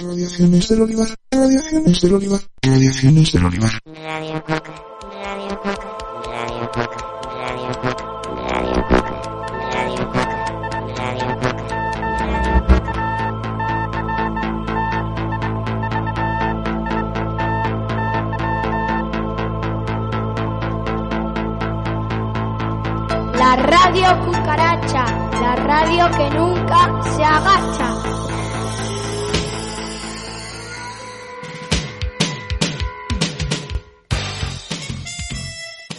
Radiaciones del Olivar, radiaciones del Olivar, radiaciones del Olivar. Radio Coca, Radio Coca, Radio Coca, Radio Coca, Radio Coca, Radio Coca, Radio Coca. La radio cucaracha, la radio que nunca se agacha.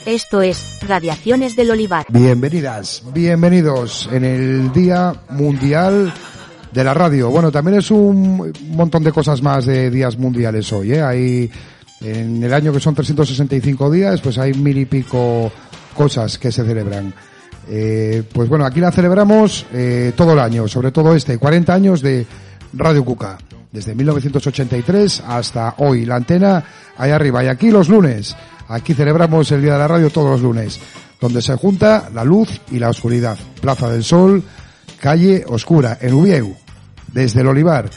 Esto es Radiaciones del Olivar. Bienvenidas, bienvenidos en el Día Mundial de la Radio. Bueno, también es un montón de cosas más de días mundiales hoy, ¿eh? Hay, en el año que son 365 días, pues hay mil y pico cosas que se celebran. Eh, pues bueno, aquí la celebramos eh, todo el año, sobre todo este, 40 años de Radio Cuca. Desde 1983 hasta hoy. La antena ahí arriba. Y aquí los lunes. Aquí celebramos el Día de la Radio todos los lunes. Donde se junta la luz y la oscuridad. Plaza del Sol, calle oscura, en Ubieu. Desde el Olivar.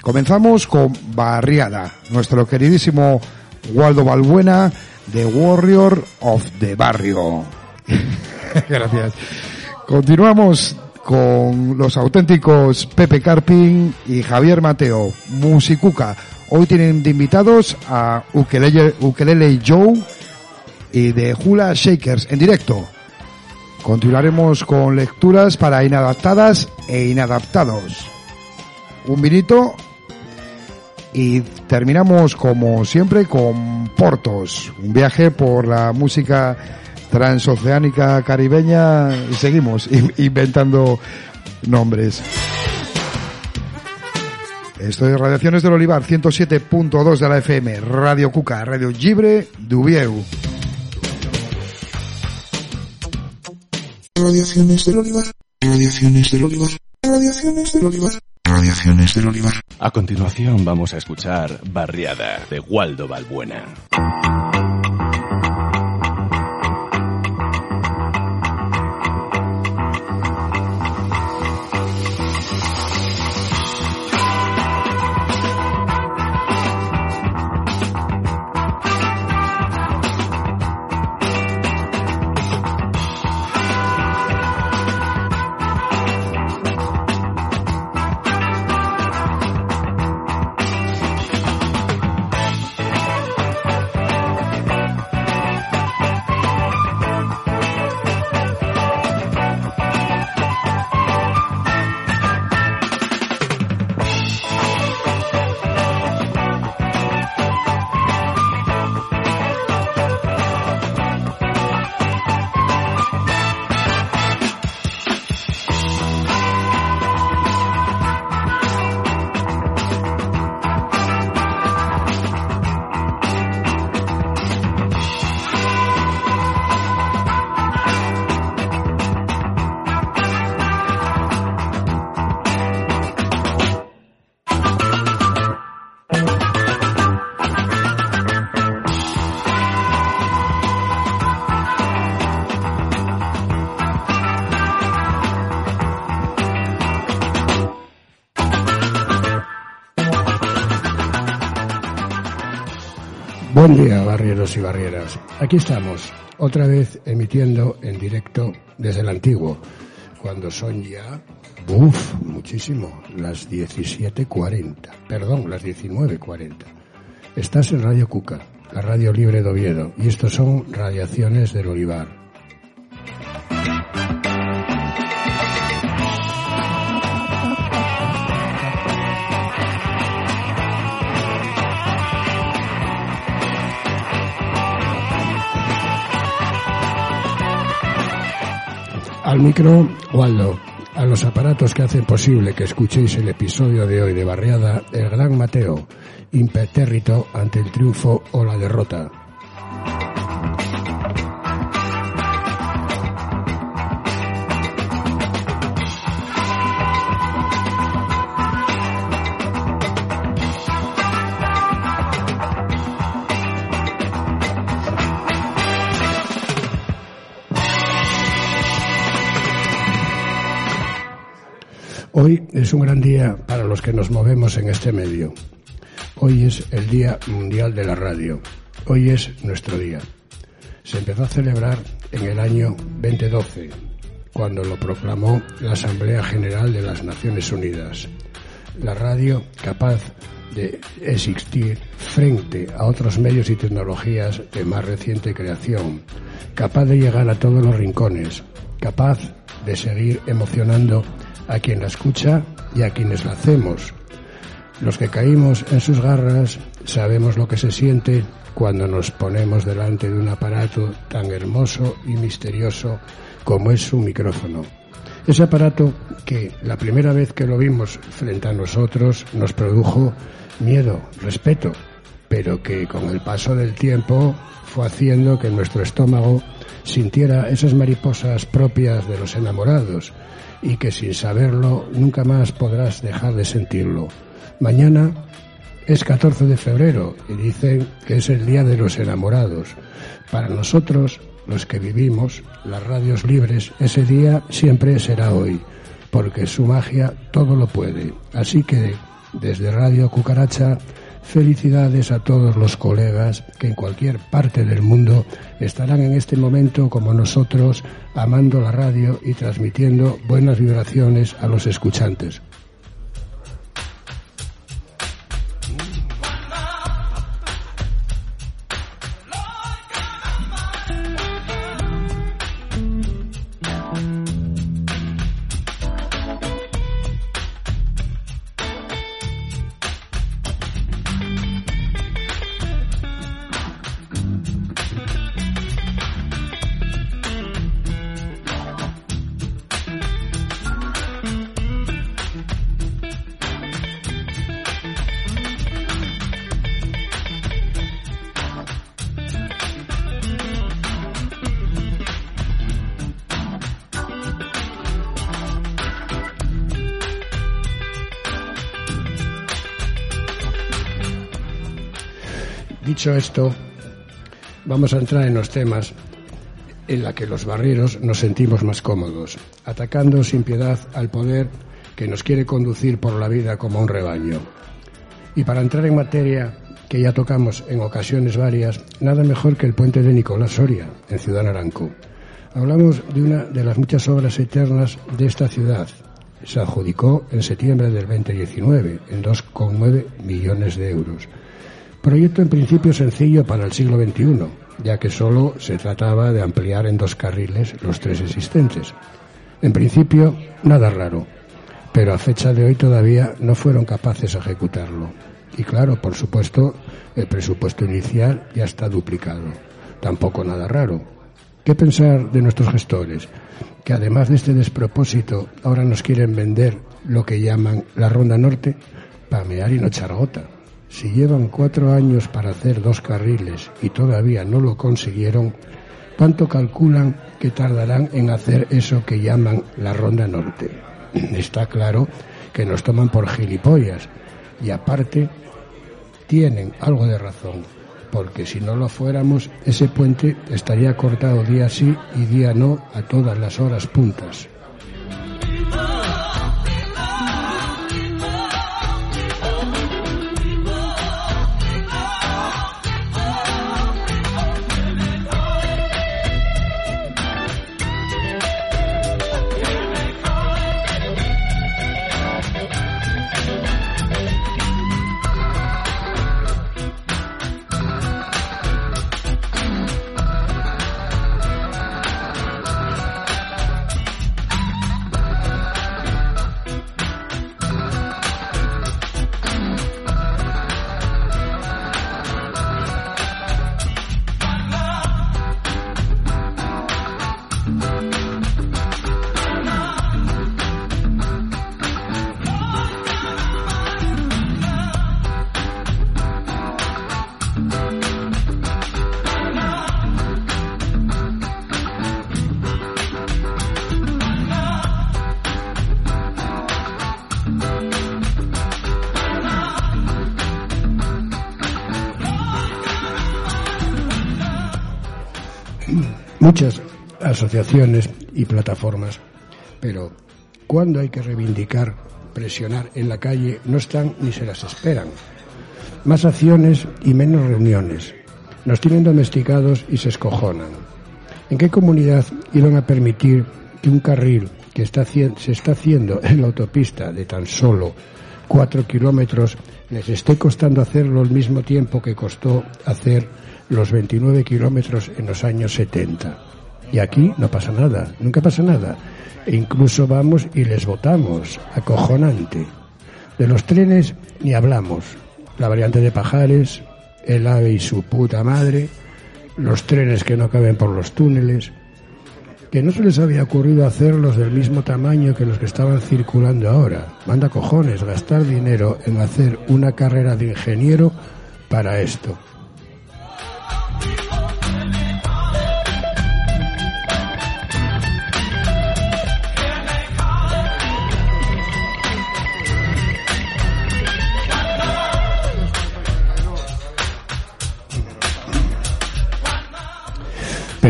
Comenzamos con Barriada. Nuestro queridísimo Waldo Balbuena, The Warrior of the Barrio. Gracias. Continuamos con los auténticos Pepe Carpin y Javier Mateo, Musicuca. Hoy tienen de invitados a Ukelele, Ukelele Joe y de Hula Shakers en directo. Continuaremos con lecturas para inadaptadas e inadaptados. Un vinito y terminamos como siempre con Portos, un viaje por la música transoceánica caribeña y seguimos in- inventando nombres. Esto es Radiaciones del Olivar, 107.2 de la FM, Radio Cuca, Radio Libre de Ubieu. Radiaciones del Olivar, radiaciones del Olivar, radiaciones del Olivar, radiaciones del Olivar. A continuación vamos a escuchar Barriada de Waldo Balbuena. Y barrieras. Aquí estamos, otra vez emitiendo en directo desde el antiguo, cuando son ya, uff, muchísimo, las 17.40, perdón, las 19.40. Estás en Radio Cuca, la radio libre de Oviedo, y estos son radiaciones del Olivar. Micro, Waldo. A los aparatos que hacen posible que escuchéis el episodio de hoy de Barriada, el gran Mateo, impertérrito ante el triunfo o la derrota. Hoy es un gran día para los que nos movemos en este medio. Hoy es el Día Mundial de la Radio. Hoy es nuestro día. Se empezó a celebrar en el año 2012, cuando lo proclamó la Asamblea General de las Naciones Unidas. La radio capaz de existir frente a otros medios y tecnologías de más reciente creación, capaz de llegar a todos los rincones, capaz de seguir emocionando a quien la escucha y a quienes la hacemos. Los que caímos en sus garras sabemos lo que se siente cuando nos ponemos delante de un aparato tan hermoso y misterioso como es su micrófono. Ese aparato que la primera vez que lo vimos frente a nosotros nos produjo miedo, respeto, pero que con el paso del tiempo fue haciendo que nuestro estómago sintiera esas mariposas propias de los enamorados y que sin saberlo nunca más podrás dejar de sentirlo. Mañana es 14 de febrero y dicen que es el Día de los Enamorados. Para nosotros, los que vivimos las radios libres, ese día siempre será hoy, porque su magia todo lo puede. Así que desde Radio Cucaracha, felicidades a todos los colegas que en cualquier parte del mundo estarán en este momento como nosotros, amando la radio y transmitiendo buenas vibraciones a los escuchantes. Dicho esto, vamos a entrar en los temas en la que los barreros nos sentimos más cómodos, atacando sin piedad al poder que nos quiere conducir por la vida como un rebaño. Y para entrar en materia que ya tocamos en ocasiones varias, nada mejor que el puente de Nicolás Soria, en Ciudad Naranco. Hablamos de una de las muchas obras eternas de esta ciudad. Se adjudicó en septiembre del 2019 en 2,9 millones de euros. Proyecto en principio sencillo para el siglo XXI, ya que solo se trataba de ampliar en dos carriles los tres existentes. En principio, nada raro, pero a fecha de hoy todavía no fueron capaces de ejecutarlo. Y claro, por supuesto, el presupuesto inicial ya está duplicado. Tampoco nada raro. ¿Qué pensar de nuestros gestores? Que además de este despropósito, ahora nos quieren vender lo que llaman la Ronda Norte, pamear y no echar gota. Si llevan cuatro años para hacer dos carriles y todavía no lo consiguieron, ¿cuánto calculan que tardarán en hacer eso que llaman la Ronda Norte? Está claro que nos toman por gilipollas y aparte tienen algo de razón, porque si no lo fuéramos, ese puente estaría cortado día sí y día no a todas las horas puntas. Muchas asociaciones y plataformas, pero ¿cuándo hay que reivindicar presionar en la calle no están ni se las esperan. Más acciones y menos reuniones. Nos tienen domesticados y se escojonan. ¿En qué comunidad iban a permitir que un carril que está, se está haciendo en la autopista de tan solo cuatro kilómetros les esté costando hacerlo al mismo tiempo que costó hacer los 29 kilómetros en los años 70? Y aquí no pasa nada, nunca pasa nada. E incluso vamos y les votamos, acojonante. De los trenes ni hablamos. La variante de Pajares, el AVE y su puta madre, los trenes que no caben por los túneles, que no se les había ocurrido hacerlos del mismo tamaño que los que estaban circulando ahora. Manda cojones gastar dinero en hacer una carrera de ingeniero para esto.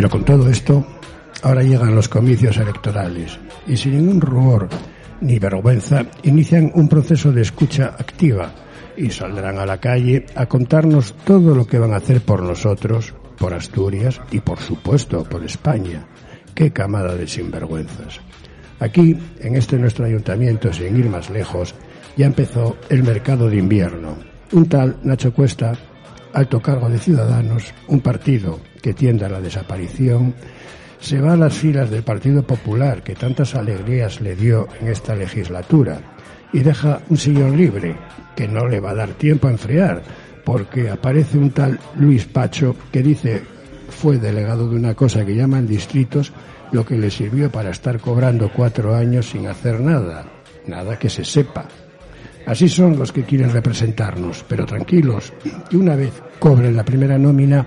Pero con todo esto, ahora llegan los comicios electorales y sin ningún rubor ni vergüenza inician un proceso de escucha activa y saldrán a la calle a contarnos todo lo que van a hacer por nosotros, por Asturias y por supuesto por España. Qué camada de sinvergüenzas. Aquí, en este nuestro ayuntamiento, sin ir más lejos, ya empezó el mercado de invierno. Un tal Nacho Cuesta, alto cargo de Ciudadanos, un partido que tiende a la desaparición, se va a las filas del Partido Popular que tantas alegrías le dio en esta legislatura y deja un sillón libre que no le va a dar tiempo a enfriar porque aparece un tal Luis Pacho que dice fue delegado de una cosa que llaman distritos lo que le sirvió para estar cobrando cuatro años sin hacer nada, nada que se sepa. Así son los que quieren representarnos, pero tranquilos, que una vez cobren la primera nómina,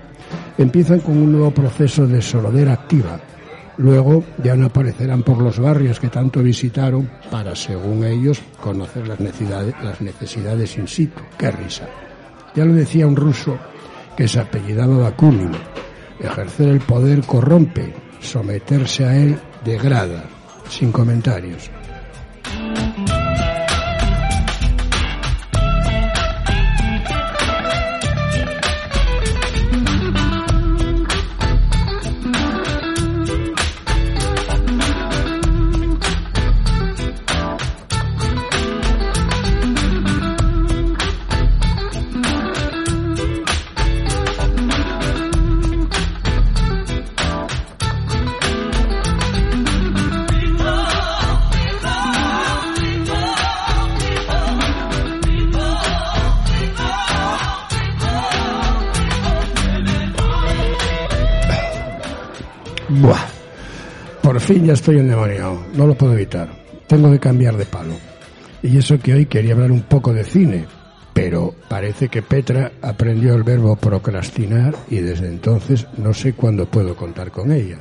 empiezan con un nuevo proceso de solodera activa. Luego ya no aparecerán por los barrios que tanto visitaron para, según ellos, conocer las necesidades, las necesidades in situ. ¡Qué risa! Ya lo decía un ruso que se apellidaba Bakunin. Ejercer el poder corrompe, someterse a él degrada. Sin comentarios. Fin ya estoy endemoniado. No lo puedo evitar. Tengo que cambiar de palo. Y eso que hoy quería hablar un poco de cine. Pero parece que Petra aprendió el verbo procrastinar y desde entonces no sé cuándo puedo contar con ella.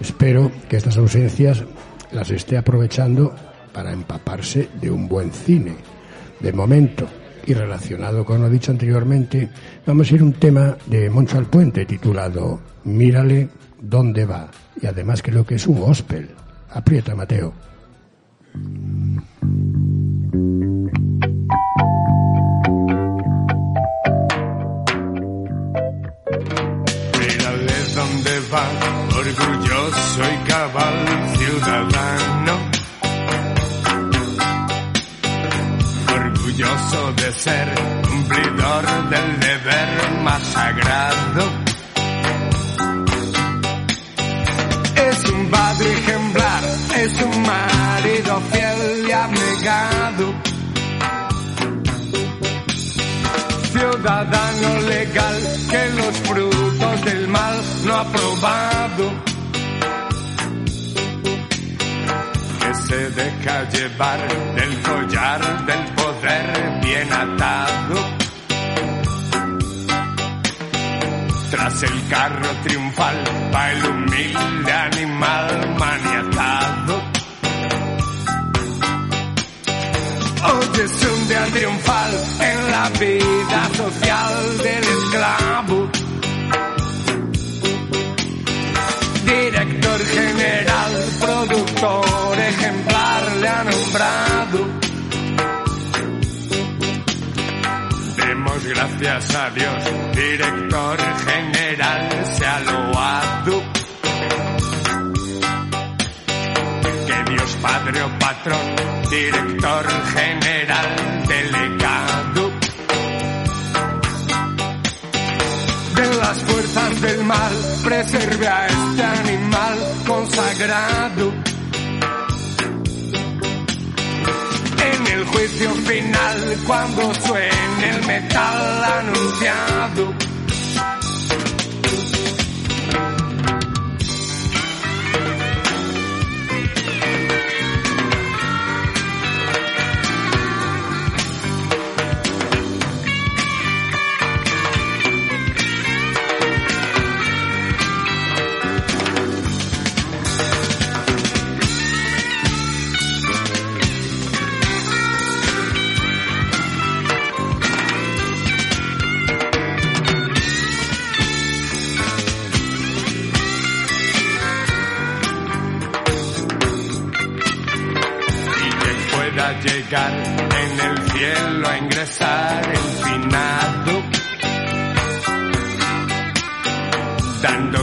Espero que estas ausencias las esté aprovechando para empaparse de un buen cine. De momento, y relacionado con lo dicho anteriormente, vamos a ir a un tema de Moncho Alpuente titulado Mírale dónde va. Y además creo que es un gospel. Aprieta, Mateo. Mírale dónde va, orgulloso y cabal ciudadano. Orgulloso de ser ciudadano legal que los frutos del mal no ha probado. Que se deja llevar del collar del poder bien atado. Tras el carro triunfal va el humilde animal maniatado. es un triunfal en la vida social del esclavo. Director general, productor ejemplar le ha nombrado. Demos gracias a Dios, director general se ha loado. Que Dios Padre o Patrón director general, delegado. De las fuerzas del mal, preserve a este animal consagrado. En el juicio final, cuando suene el metal anunciado.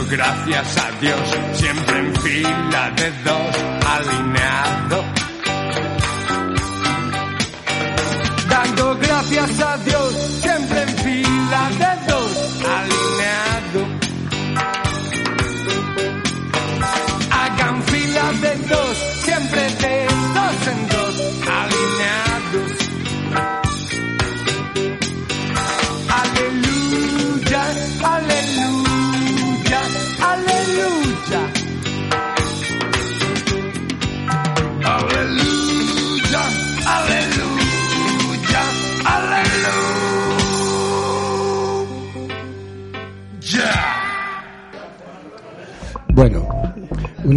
Gracias a Dios, siempre en fila de dos, alineado.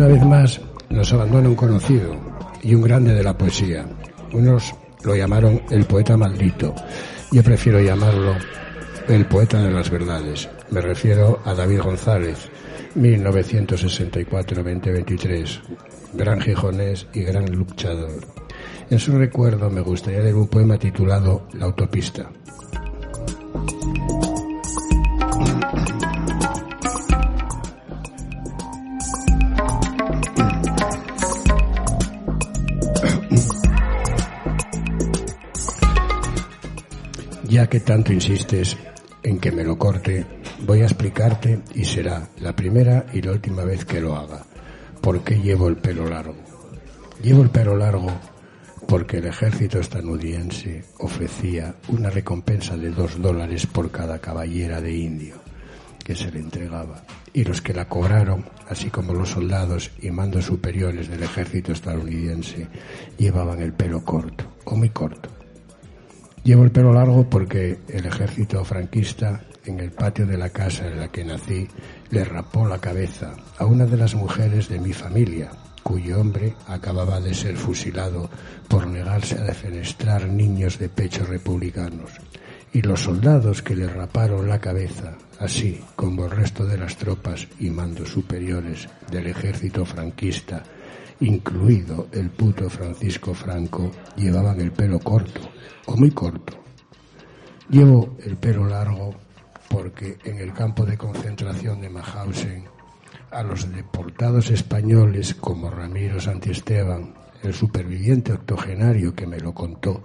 Una vez más nos abandona un conocido y un grande de la poesía. Unos lo llamaron el poeta maldito. Yo prefiero llamarlo el poeta de las verdades. Me refiero a David González, 1964-2023, gran gijonés y gran luchador. En su recuerdo me gustaría leer un poema titulado La autopista. Ya que tanto insistes en que me lo corte, voy a explicarte y será la primera y la última vez que lo haga. ¿Por qué llevo el pelo largo? Llevo el pelo largo porque el ejército estadounidense ofrecía una recompensa de dos dólares por cada caballera de indio que se le entregaba. Y los que la cobraron, así como los soldados y mandos superiores del ejército estadounidense, llevaban el pelo corto, o muy corto. Llevo el pelo largo porque el ejército franquista, en el patio de la casa en la que nací, le rapó la cabeza a una de las mujeres de mi familia, cuyo hombre acababa de ser fusilado por negarse a defenestrar niños de pecho republicanos. Y los soldados que le raparon la cabeza, así como el resto de las tropas y mandos superiores del ejército franquista, incluido el puto Francisco Franco, llevaban el pelo corto, o muy corto. Llevo el pelo largo porque en el campo de concentración de Mauthausen a los deportados españoles como Ramiro Santiesteban, el superviviente octogenario que me lo contó,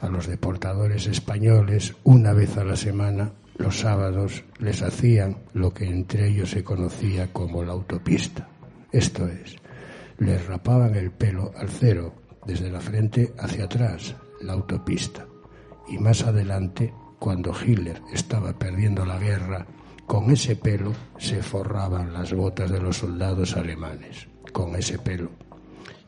a los deportadores españoles una vez a la semana, los sábados, les hacían lo que entre ellos se conocía como la autopista. Esto es, les rapaban el pelo al cero, desde la frente hacia atrás, la autopista. Y más adelante, cuando Hitler estaba perdiendo la guerra, con ese pelo se forraban las botas de los soldados alemanes, con ese pelo.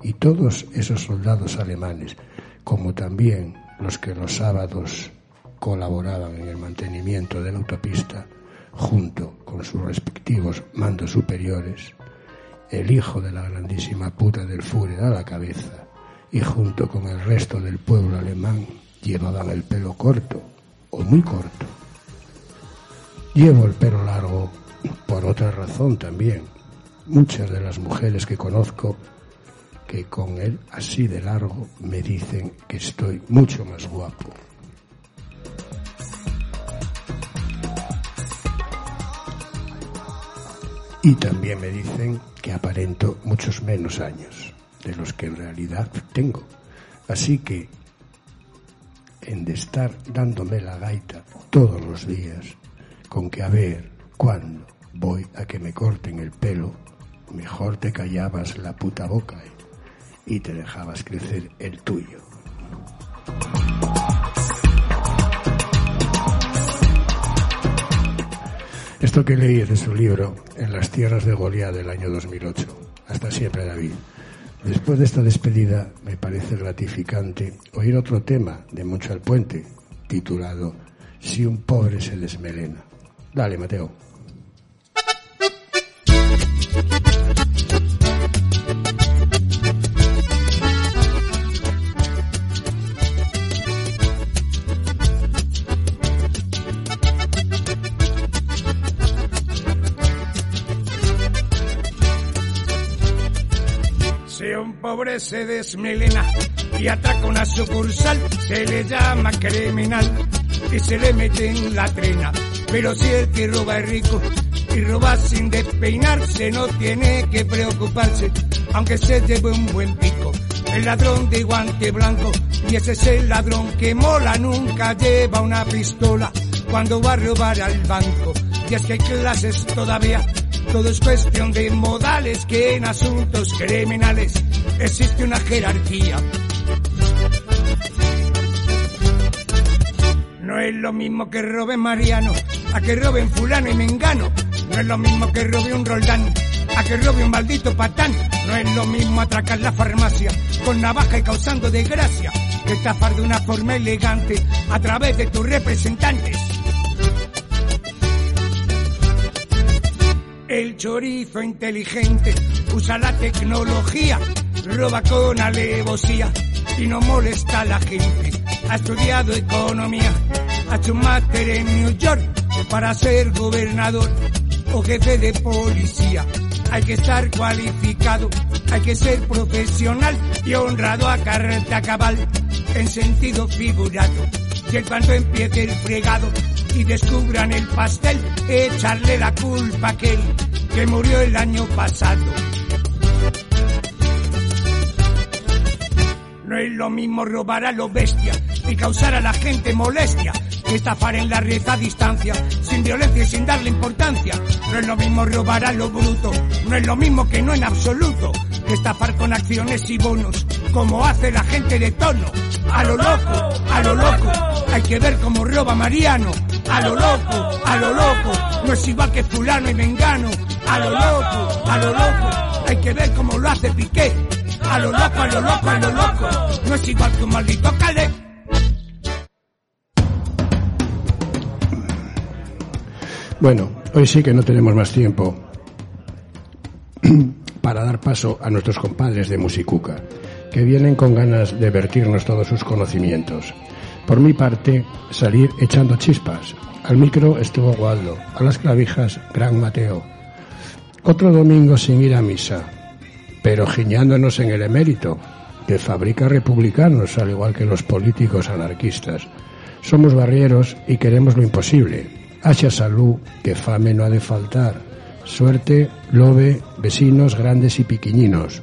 Y todos esos soldados alemanes, como también los que los sábados colaboraban en el mantenimiento de la autopista, junto con sus respectivos mandos superiores, el hijo de la grandísima puta del Führer a la cabeza, y junto con el resto del pueblo alemán llevaban el pelo corto, o muy corto. Llevo el pelo largo por otra razón también. Muchas de las mujeres que conozco que con él así de largo me dicen que estoy mucho más guapo. Y también me dicen que aparento muchos menos años de los que en realidad tengo. Así que, en de estar dándome la gaita todos los días, con que a ver cuándo voy a que me corten el pelo, mejor te callabas la puta boca ¿eh? y te dejabas crecer el tuyo. Esto que leí de su libro En las tierras de Goliat del año 2008. Hasta siempre, David. Después de esta despedida, me parece gratificante oír otro tema de Moncho al Puente, titulado Si un pobre se desmelena. Dale, Mateo. Pobre se desmelena y atraca una sucursal, se le llama criminal y se le mete en la trena. Pero si el que roba es rico y roba sin despeinarse, no tiene que preocuparse, aunque se lleve un buen pico. El ladrón de guante blanco, y ese es el ladrón que mola, nunca lleva una pistola cuando va a robar al banco. Y es que clases todavía todo es cuestión de modales que en asuntos criminales existe una jerarquía. No es lo mismo que robe Mariano, a que roben fulano y mengano. No es lo mismo que robe un Roldán, a que robe un maldito patán. No es lo mismo atracar la farmacia con navaja y causando desgracia que estafar de una forma elegante a través de tus representantes. El chorizo inteligente usa la tecnología, roba con alevosía y no molesta a la gente. Ha estudiado economía, ha hecho un máster en New York para ser gobernador o jefe de policía. Hay que estar cualificado, hay que ser profesional y honrado a carta cabal en sentido figurado. Y en empiece el fregado y descubran el pastel, echarle la culpa a aquel que murió el año pasado. No es lo mismo robar a lo bestia y causar a la gente molestia que estafar en la red a distancia, sin violencia y sin darle importancia. No es lo mismo robar a lo bruto, no es lo mismo que no en absoluto, que estafar con acciones y bonos, como hace la gente de tono. A lo loco, a lo loco, hay que ver cómo roba Mariano. A lo loco, a lo loco, no es igual que fulano y mengano. A lo loco, a lo loco, hay que ver cómo lo hace Piqué. A lo loco, a lo loco, a lo loco, no es igual que un maldito Caleb. Bueno, hoy sí que no tenemos más tiempo para dar paso a nuestros compadres de Musicuca, que vienen con ganas de vertirnos todos sus conocimientos. Por mi parte, salir echando chispas. Al micro estuvo Waldo, a las clavijas, Gran Mateo. Otro domingo sin ir a misa, pero giñándonos en el emérito, que fabrica republicanos, al igual que los políticos anarquistas. Somos barrieros y queremos lo imposible. Hacha salud, que fame no ha de faltar. Suerte, lobe, vecinos grandes y piquiñinos.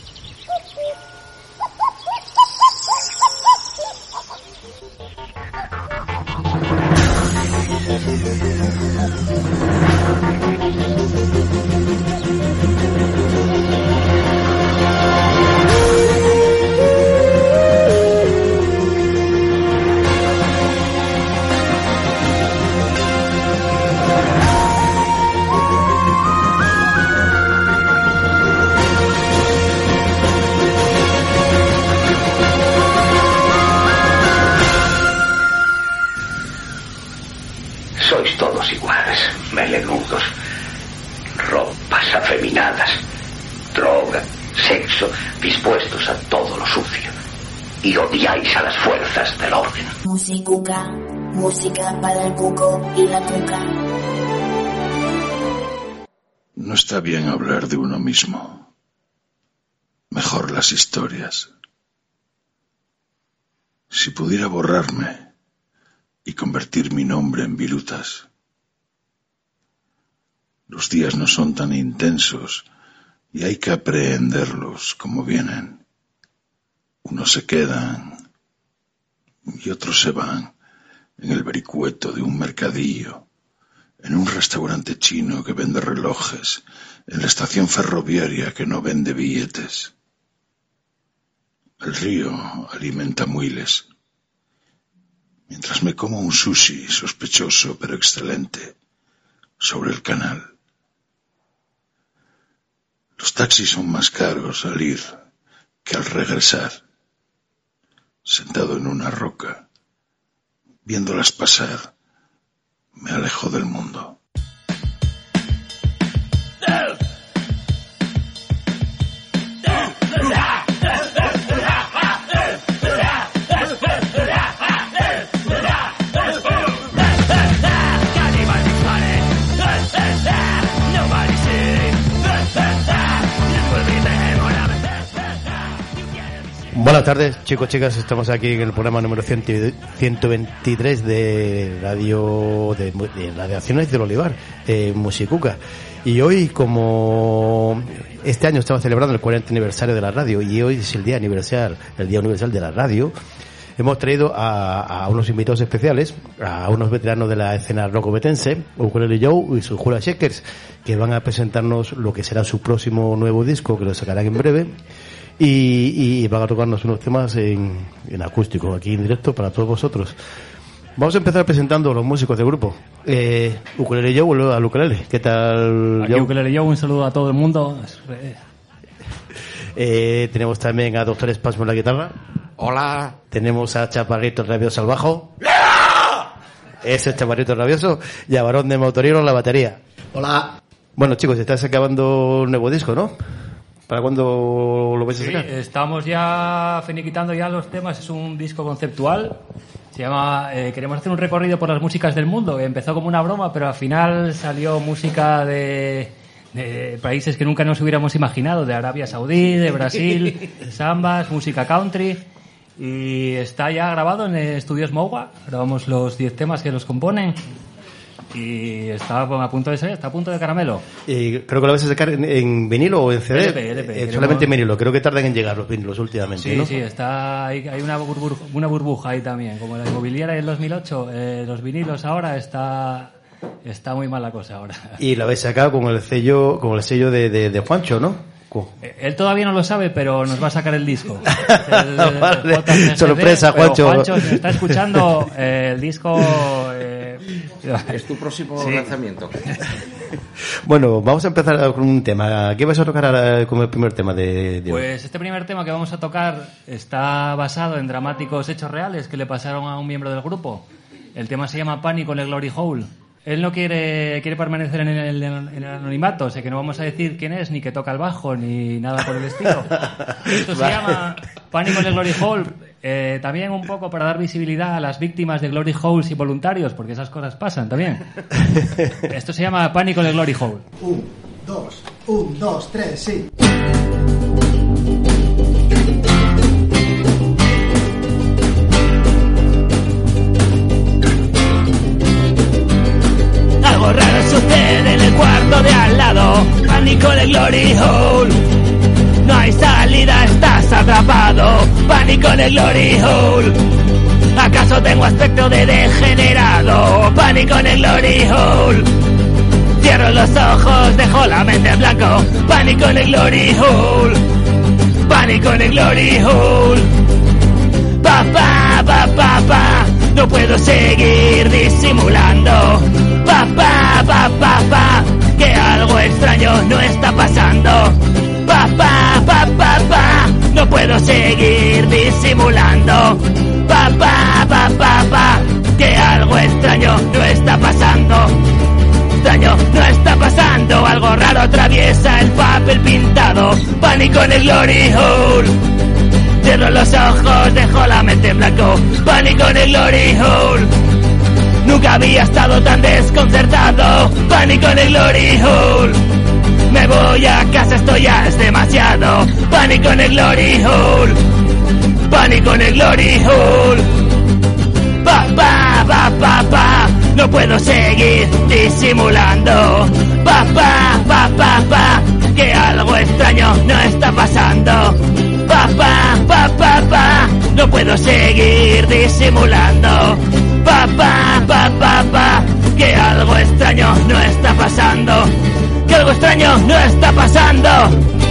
Musicuca, música para el cuco y la cuca. No está bien hablar de uno mismo. Mejor las historias. Si pudiera borrarme y convertir mi nombre en virutas. Los días no son tan intensos y hay que aprehenderlos como vienen. Unos se quedan y otros se van en el vericueto de un mercadillo, en un restaurante chino que vende relojes, en la estación ferroviaria que no vende billetes. El río alimenta muiles, mientras me como un sushi sospechoso pero excelente sobre el canal. Los taxis son más caros al ir que al regresar. Sentado en una roca, viéndolas pasar, me alejo del mundo. Buenas tardes, chicos, chicas. Estamos aquí en el programa número 100 123 de Radio de, de Radiaciones del Olivar, eh, Musicuca. Y hoy, como este año estamos celebrando el 40 aniversario de la radio y hoy es el día universal, el día universal de la radio, hemos traído a, a unos invitados especiales, a unos veteranos de la escena rocobetense, Ukulele Joe y su Jula Shakers, que van a presentarnos lo que será su próximo nuevo disco, que lo sacarán en breve y, y van a tocarnos unos temas en, en acústico, aquí en directo para todos vosotros. Vamos a empezar presentando a los músicos del grupo. Eh, ukulele Joe, vuelvo al ukulele. ¿Qué tal, Aquí Joe? Ukulele Joe, un saludo a todo el mundo. Eh, tenemos también a Doctor Espasmo en la guitarra. Hola. Tenemos a Chaparrito Rabioso al bajo. Ese es Chaparrito Rabioso. Y a Varón de Motorino en la batería. Hola. Bueno, chicos, estás acabando un nuevo disco, ¿no? ¿Para cuándo lo vais a Sí, sacar? estamos ya finiquitando ya los temas. Es un disco conceptual. Se llama eh, Queremos hacer un recorrido por las músicas del mundo. Empezó como una broma, pero al final salió música de, de países que nunca nos hubiéramos imaginado, de Arabia Saudí, de Brasil, zambas, música country. Y está ya grabado en Estudios Mowa. Grabamos los 10 temas que los componen. Y está a punto de salir, está a punto de caramelo. Y creo que lo vais a sacar en, en vinilo o en CD. LP, LP. Eh, solamente en vinilo. Creo que tardan en llegar los vinilos últimamente, Sí, ¿no? sí, está, hay, hay una, burbuja, una burbuja ahí también. Como la inmobiliaria del 2008, eh, los vinilos ahora está, está muy mal la cosa ahora. Y lo habéis sacado con el sello, con el sello de, de, de Juancho, ¿no? Eh, Él todavía no lo sabe, pero nos va a sacar el disco. El- Vale. JCCD, Sorpresa, Juancho. Juancho, si está escuchando eh, el disco. eh, Es tu próximo Sí. lanzamiento. Bueno, vamos a empezar con un tema. ¿Qué vais a tocar ahora como el primer tema de, de hoy? Pues este primer tema que vamos a tocar está basado en dramáticos hechos reales que le pasaron a un miembro del grupo. El tema se llama Pánico en el Glory Hole. Él no quiere, quiere permanecer en el, en el anonimato, o sea que no vamos a decir quién es, ni que toca el bajo, ni nada por el estilo. Esto se Vale. llama Pánico en el Glory Hole. eh, también un poco para dar visibilidad a las víctimas de Glory Holes y voluntarios, porque esas cosas pasan también. Esto se llama Pánico en el Glory Hole. Un, dos, un, dos, tres, sí. algo raro sucede en el cuarto de al lado. Pánico de Glory Hole. No hay salida, estás atrapado. Pánico de Glory Hole. ¿Acaso tengo aspecto de degenerado? Pánico en el Glory Hole. Cierro los ojos, dejo la mente en blanco. Pánico en el Glory Hole. Pánico en el Glory Hole. Papá, papá, papá. Pa. No puedo seguir disimulando. Papá pa, pa, pa. Que algo extraño no está pasando. Pa, pa, pa, pa, pa. No puedo seguir disimulando. Pa, pa, pa, pa, pa. Que algo extraño no está pasando. Extraño no está pasando. Algo raro atraviesa el papel pintado. Pánico en el glory hole. Cierro los ojos, dejo la mente en blanco. Pánico en el glory hole. Nunca había estado tan desconcertado. Pánico en el glory hole. Me voy a casa, esto ya es demasiado. Pánico en el glory hole. Pánico en el glory hole. Pa, pa, pa, pa. No puedo seguir disimulando. Pa, pa, pa, pa, pa. Que algo extraño no está pasando. Pa, pa, pa, pa, pa. No puedo seguir disimulando. Pa, pa, pa. Que algo extraño no está pasando. Que algo extraño no está pasando.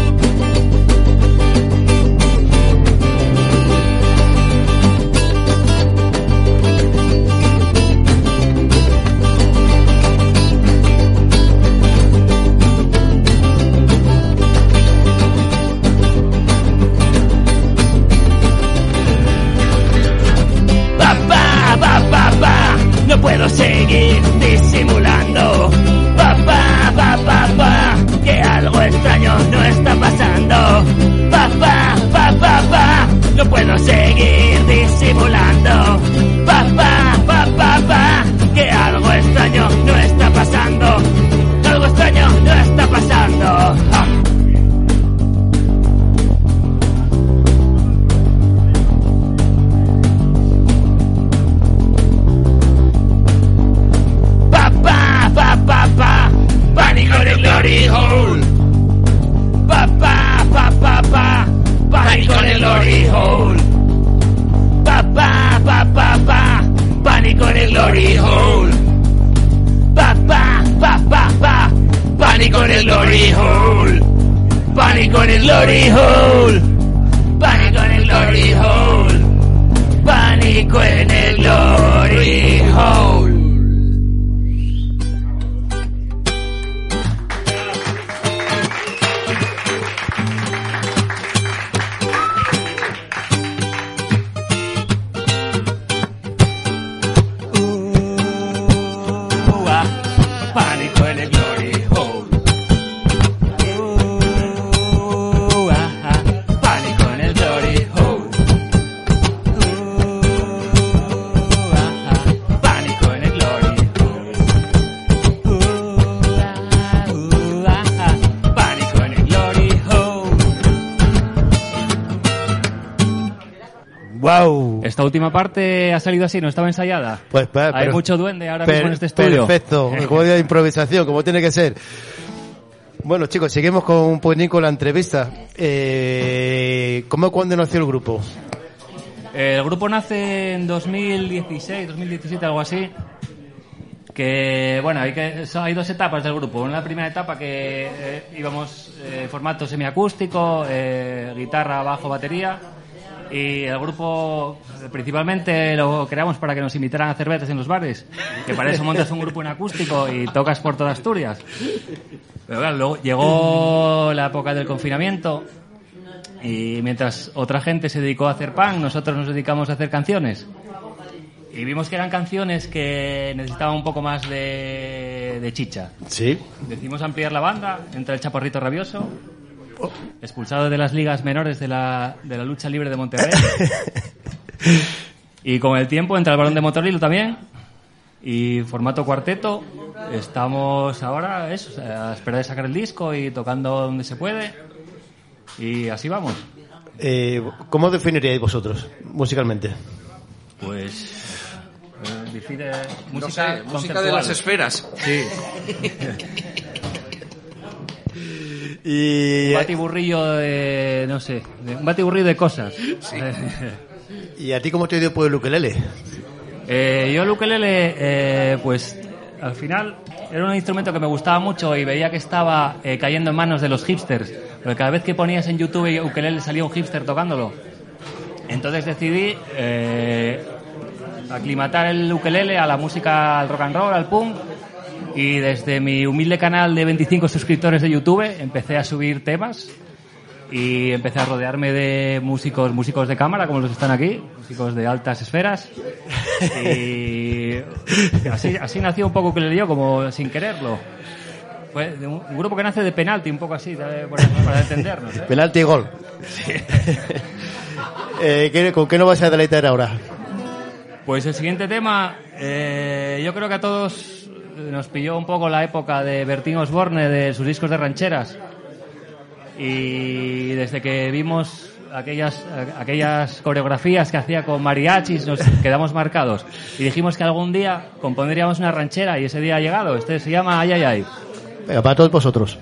Última parte ha salido así, no estaba ensayada. Pues, pa- Hay mucho duende ahora per- mismo en este estudio. Perfecto, como de improvisación, como tiene que ser. Bueno, chicos, seguimos con un poquitín con la entrevista. Eh, ¿Cómo cuándo nació el grupo? El grupo nace en 2016, 2017, algo así. Que, bueno, hay, que, hay dos etapas del grupo. Una primera etapa que eh, íbamos eh, formato semiacústico, eh, guitarra, bajo, batería. Y el grupo principalmente lo creamos para que nos invitaran a cervezas en los bares. Que para eso montas un grupo en acústico y tocas por toda Asturias. Pero claro, luego llegó la época del confinamiento y mientras otra gente se dedicó a hacer pan, nosotros nos dedicamos a hacer canciones. Y vimos que eran canciones que necesitaban un poco más de, de chicha. Sí. Decidimos ampliar la banda, entra el Chaparrito Rabioso, expulsado de las ligas menores de la, de la lucha libre de Monterrey. y con el tiempo entra el Barón de Motorilo también. Y formato cuarteto, estamos ahora eso, a espera de sacar el disco y tocando donde se puede. Y así vamos. Eh, ¿Cómo definiríais vosotros musicalmente? Pues. eh, decide No música, sé, música de las esferas. Sí. Y... Un batiburrillo de, no sé, de- un batiburrillo de cosas. ¿Y a ti cómo te dio por el ukelele? Eh, yo el ukelele, eh, pues al final era un instrumento que me gustaba mucho y veía que estaba eh, cayendo en manos de los hipsters. Porque cada vez que ponías en YouTube ukelele salía un hipster tocándolo. Entonces decidí eh, aclimatar el ukelele a la música, al rock and roll, al punk. Y desde mi humilde canal de 25 suscriptores de YouTube empecé a subir temas y empecé a rodearme de músicos, músicos de cámara, como los que están aquí, músicos de altas esferas. Y así, así nació un poco que yo, como sin quererlo. Fue de un, un grupo que nace de penalti, un poco así, ¿sabes? para, para entendernos. ¿eh? Penalti y gol. Eh, ¿qué- ¿Con qué nos vas a deleitar ahora? Pues el siguiente tema, eh, yo creo que a todos nos pilló un poco la época de Bertín Osborne, de sus discos de rancheras. Y desde que vimos aquellas, aquellas coreografías que hacía con mariachis, nos quedamos marcados. Y dijimos que algún día compondríamos una ranchera y ese día ha llegado. Este se llama Ay Ay Ay. Venga, para todos vosotros.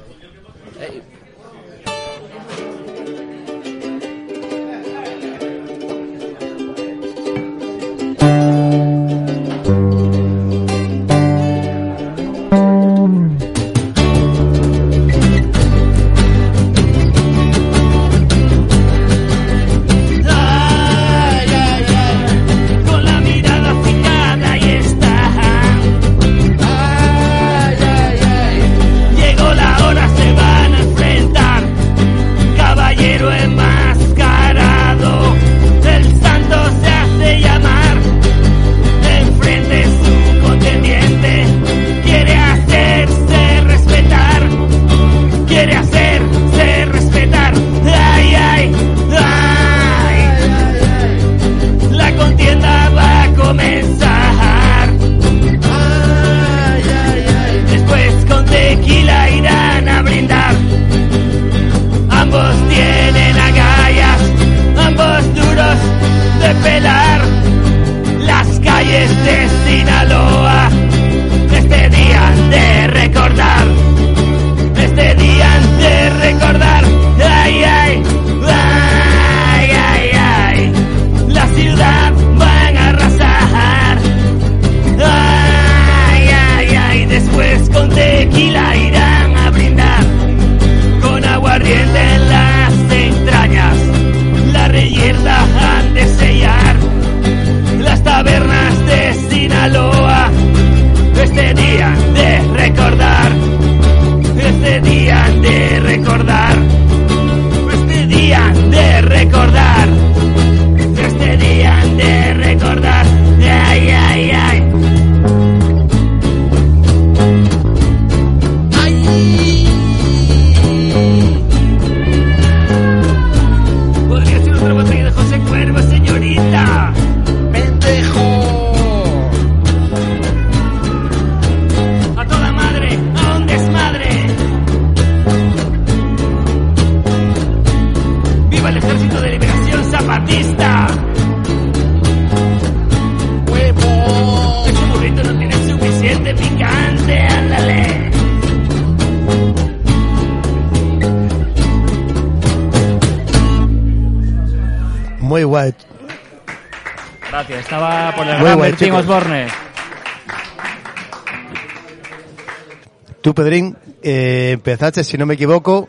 Pedrín, eh, empezaste, si no me equivoco,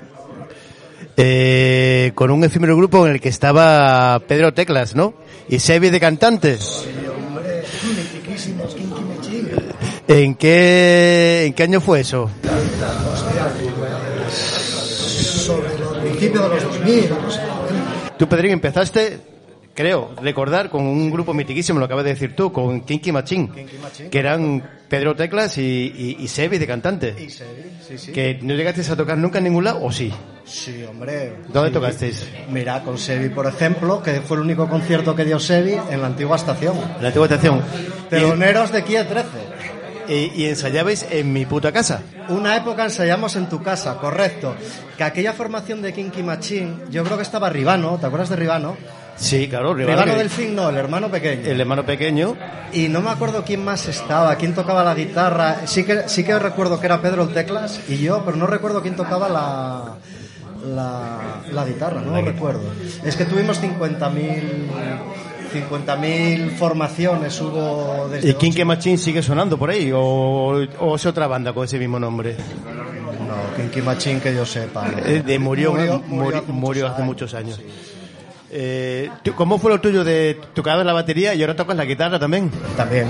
eh, con un efímero grupo en el que estaba Pedro Teclas, ¿no? Y Sebi de cantantes. ¿En qué, ¿En qué año fue eso? Sobre los principios de los 2000, no sé. Tú, Pedrín, empezaste, creo, recordar con un grupo mitiquísimo, lo acabas de decir tú, con Kinky Machine. que eran Pedro Teclas y, y, y Sebi de cantante. Y Sebi, sí, sí. Que no llegaste a tocar nunca en ningún lado, ¿o sí? Sí, hombre. ¿Dónde Sí. tocasteis? Mira, con Sebi, por ejemplo, que fue el único concierto que dio Sebi en la antigua estación. En la antigua estación. Teloneros de Kia 13. Y, y ensayabais en mi puta casa. Una época ensayamos en tu casa, correcto. Que aquella formación de Kinky Machine, yo creo que estaba Ribano, ¿te acuerdas de Ribano? Sí, claro. Rivadavia. Delfín no, el hermano pequeño. El hermano pequeño. Y no me acuerdo quién más estaba, quién tocaba la guitarra. Sí que, sí que recuerdo que era Pedro el teclas y yo, pero no recuerdo quién tocaba la, la, la guitarra, no lo recuerdo. Es que tuvimos 50.000 50.000 formaciones hubo desde ¿Y Kinky Machine sigue sonando por ahí? ¿O, o es otra banda con ese mismo nombre? No, Kinky Machine que yo sepa. no. Eh, de murió, Murió- murió, murió murió hace hace, muchos muchos años. Eh, ¿tú- ¿Cómo fue lo tuyo de tocar la batería y ahora tocas la guitarra también? También.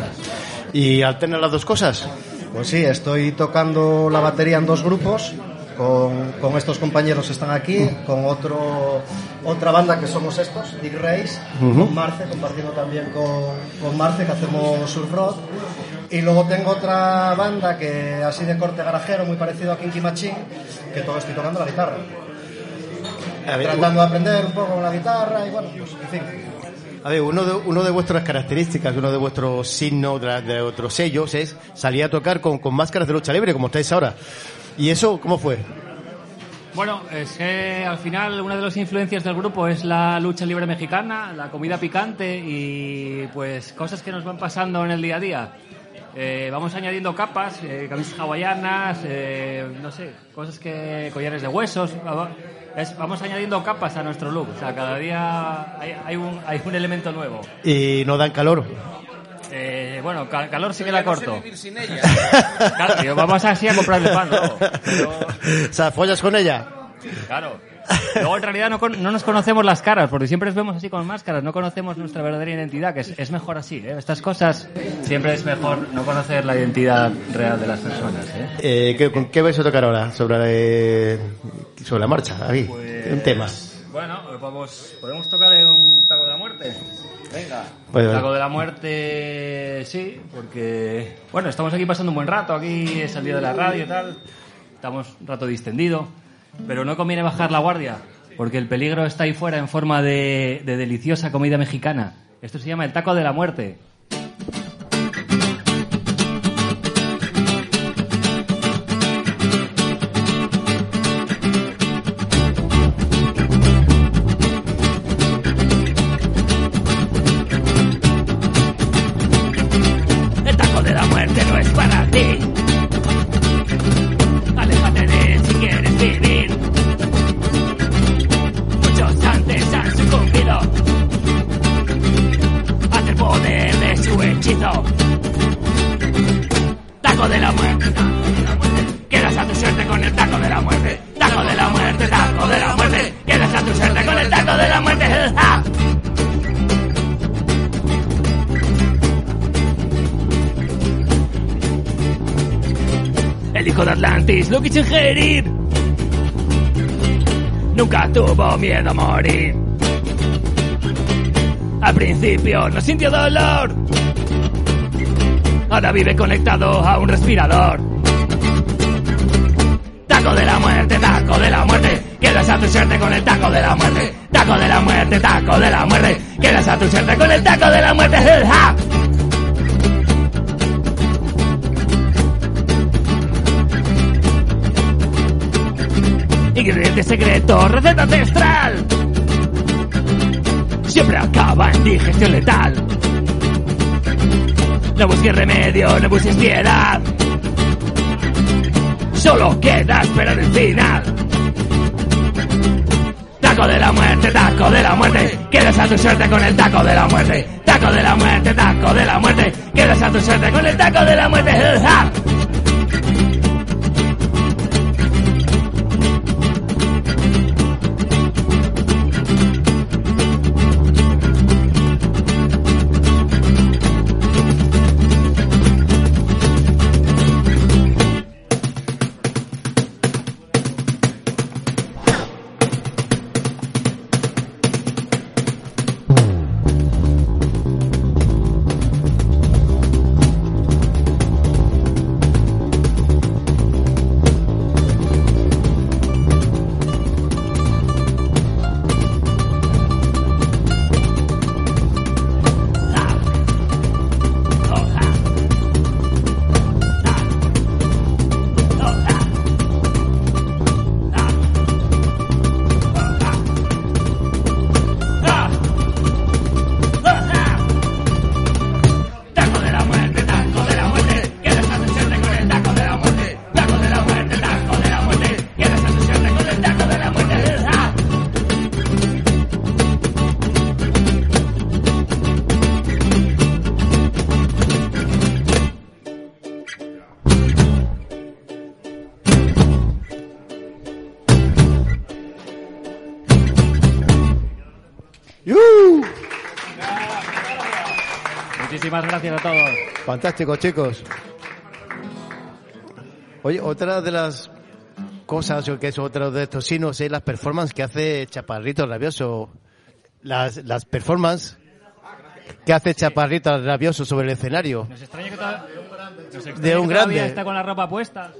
¿Y alternas las dos cosas? Pues sí, estoy tocando la batería en dos grupos. Con, con estos compañeros que están aquí, con otro otra banda que somos estos, Dick Race, con Marce, compartiendo también con, con Marce, que hacemos surf rock. Y luego tengo otra banda que así de corte garajero, muy parecido a Kinky Machine, que todo estoy tocando la guitarra. A ver, Tratando de aprender un poco la guitarra y bueno, pues en fin. A ver, uno de, uno de vuestras características, uno de vuestros signos, de, de vuestros sellos, es salir a tocar con, con máscaras de lucha libre, como estáis ahora. ¿Y eso cómo fue? Bueno, es que al final una de las influencias del grupo es la lucha libre mexicana, la comida picante y pues cosas que nos van pasando en el día a día. Eh, vamos añadiendo capas, eh, camisas hawaianas, eh, no sé, cosas que collares de huesos. Es- vamos añadiendo capas a nuestro look. O sea, cada día hay, hay un, hay un elemento nuevo. Y no dan calor. Eh, bueno, ca- calor sí que la corto. Claro, tío, vamos así a comprarle pan, ¿no? O sea, follas con ella. Claro. Luego en realidad no, con- no nos conocemos las caras, porque siempre nos vemos así con máscaras, no conocemos nuestra verdadera identidad, que es, es mejor así, ¿eh? Estas cosas siempre es mejor no conocer la identidad real de las personas, ¿eh? Eh, ¿qué, ¿Con qué vais a tocar ahora? Sobre, eh, sobre la marcha, David. Pues- Un tema. Bueno, pues vamos, podemos tocar un taco de la muerte. Venga. Pues- taco de la muerte, sí, porque bueno, estamos aquí pasando un buen rato, aquí he salido de la radio y tal, estamos un rato distendido, pero no conviene bajar la guardia, porque el peligro está ahí fuera en forma de, de deliciosa comida mexicana. Esto se llama el taco de la muerte. Nunca tuvo miedo a morir. Al principio no sintió dolor. Ahora vive conectado a un respirador. Taco de la muerte, taco de la muerte. Quedas a tu suerte con el taco de la muerte. Taco de la muerte, taco de la muerte. Quedas a tu suerte con el taco de la muerte. ¡Ja! Receta ancestral. Siempre acaba en digestión letal. No busques remedio, no busques piedad. Solo queda esperar el final. Taco de la muerte, taco de la muerte. Quedas a tu suerte con el taco de la muerte. Taco de la muerte, taco de la muerte. Quedas a tu suerte con el taco de la muerte. Fantástico, chicos. Oye, otra de las cosas, o que es otro de estos signos, es las performances que hace Chaparrito Rabioso. Las, las performances que hace Chaparrito Rabioso sobre el escenario. Nos extraña que, toda- nos extraña De un que todavía grande. está con la ropa puesta.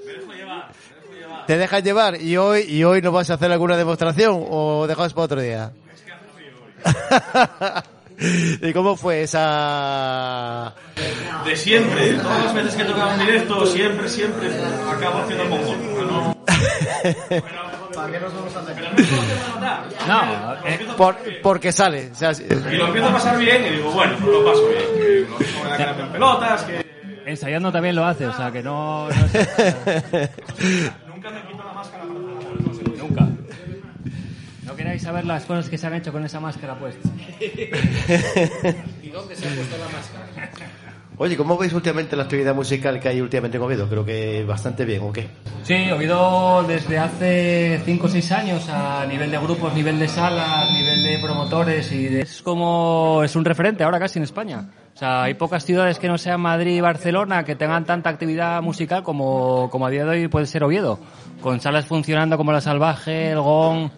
¿Te dejas llevar? ¿Y hoy, ¿Y hoy nos vas a hacer alguna demostración o dejamos para otro día? ¿Y cómo fue esa...? De siempre, todas las veces que tocaba en directo, siempre, siempre acabo haciendo el mongol. No, No, eh, Por- porque sale. o sea, sí. y lo empiezo a pasar bien y digo, bueno, pues lo paso bien. Que lo mismo me da ganas en pelotas, que... ensayando también lo hace, o sea que no... no sé. Nunca me queráis saber las cosas que se han hecho con esa máscara puesta. ¿Y dónde se ha puesto la máscara? Oye, ¿cómo veis últimamente la actividad musical que hay últimamente en Oviedo? Creo que bastante bien, ¿o qué? Sí, oído desde hace 5 o 6 años a nivel de grupos, nivel de salas, nivel de promotores y de- es como es un referente ahora casi en España. O sea, hay pocas ciudades que no sean Madrid y Barcelona que tengan tanta actividad musical como, como a día de hoy puede ser Oviedo. Con salas funcionando como La Salvaje, El Gong,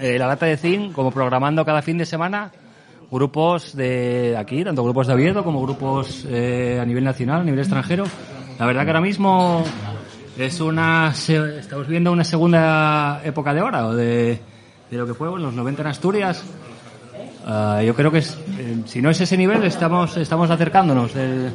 eh, La Lata de Zinc, como programando cada fin de semana grupos de aquí, tanto grupos de Oviedo como grupos eh, a nivel nacional, a nivel extranjero. La verdad que ahora mismo es una se- estamos viendo una segunda época de hora o de, de lo que fue en los 90 en Asturias. Ah, yo creo que es, eh, si no es ese nivel estamos estamos acercándonos del-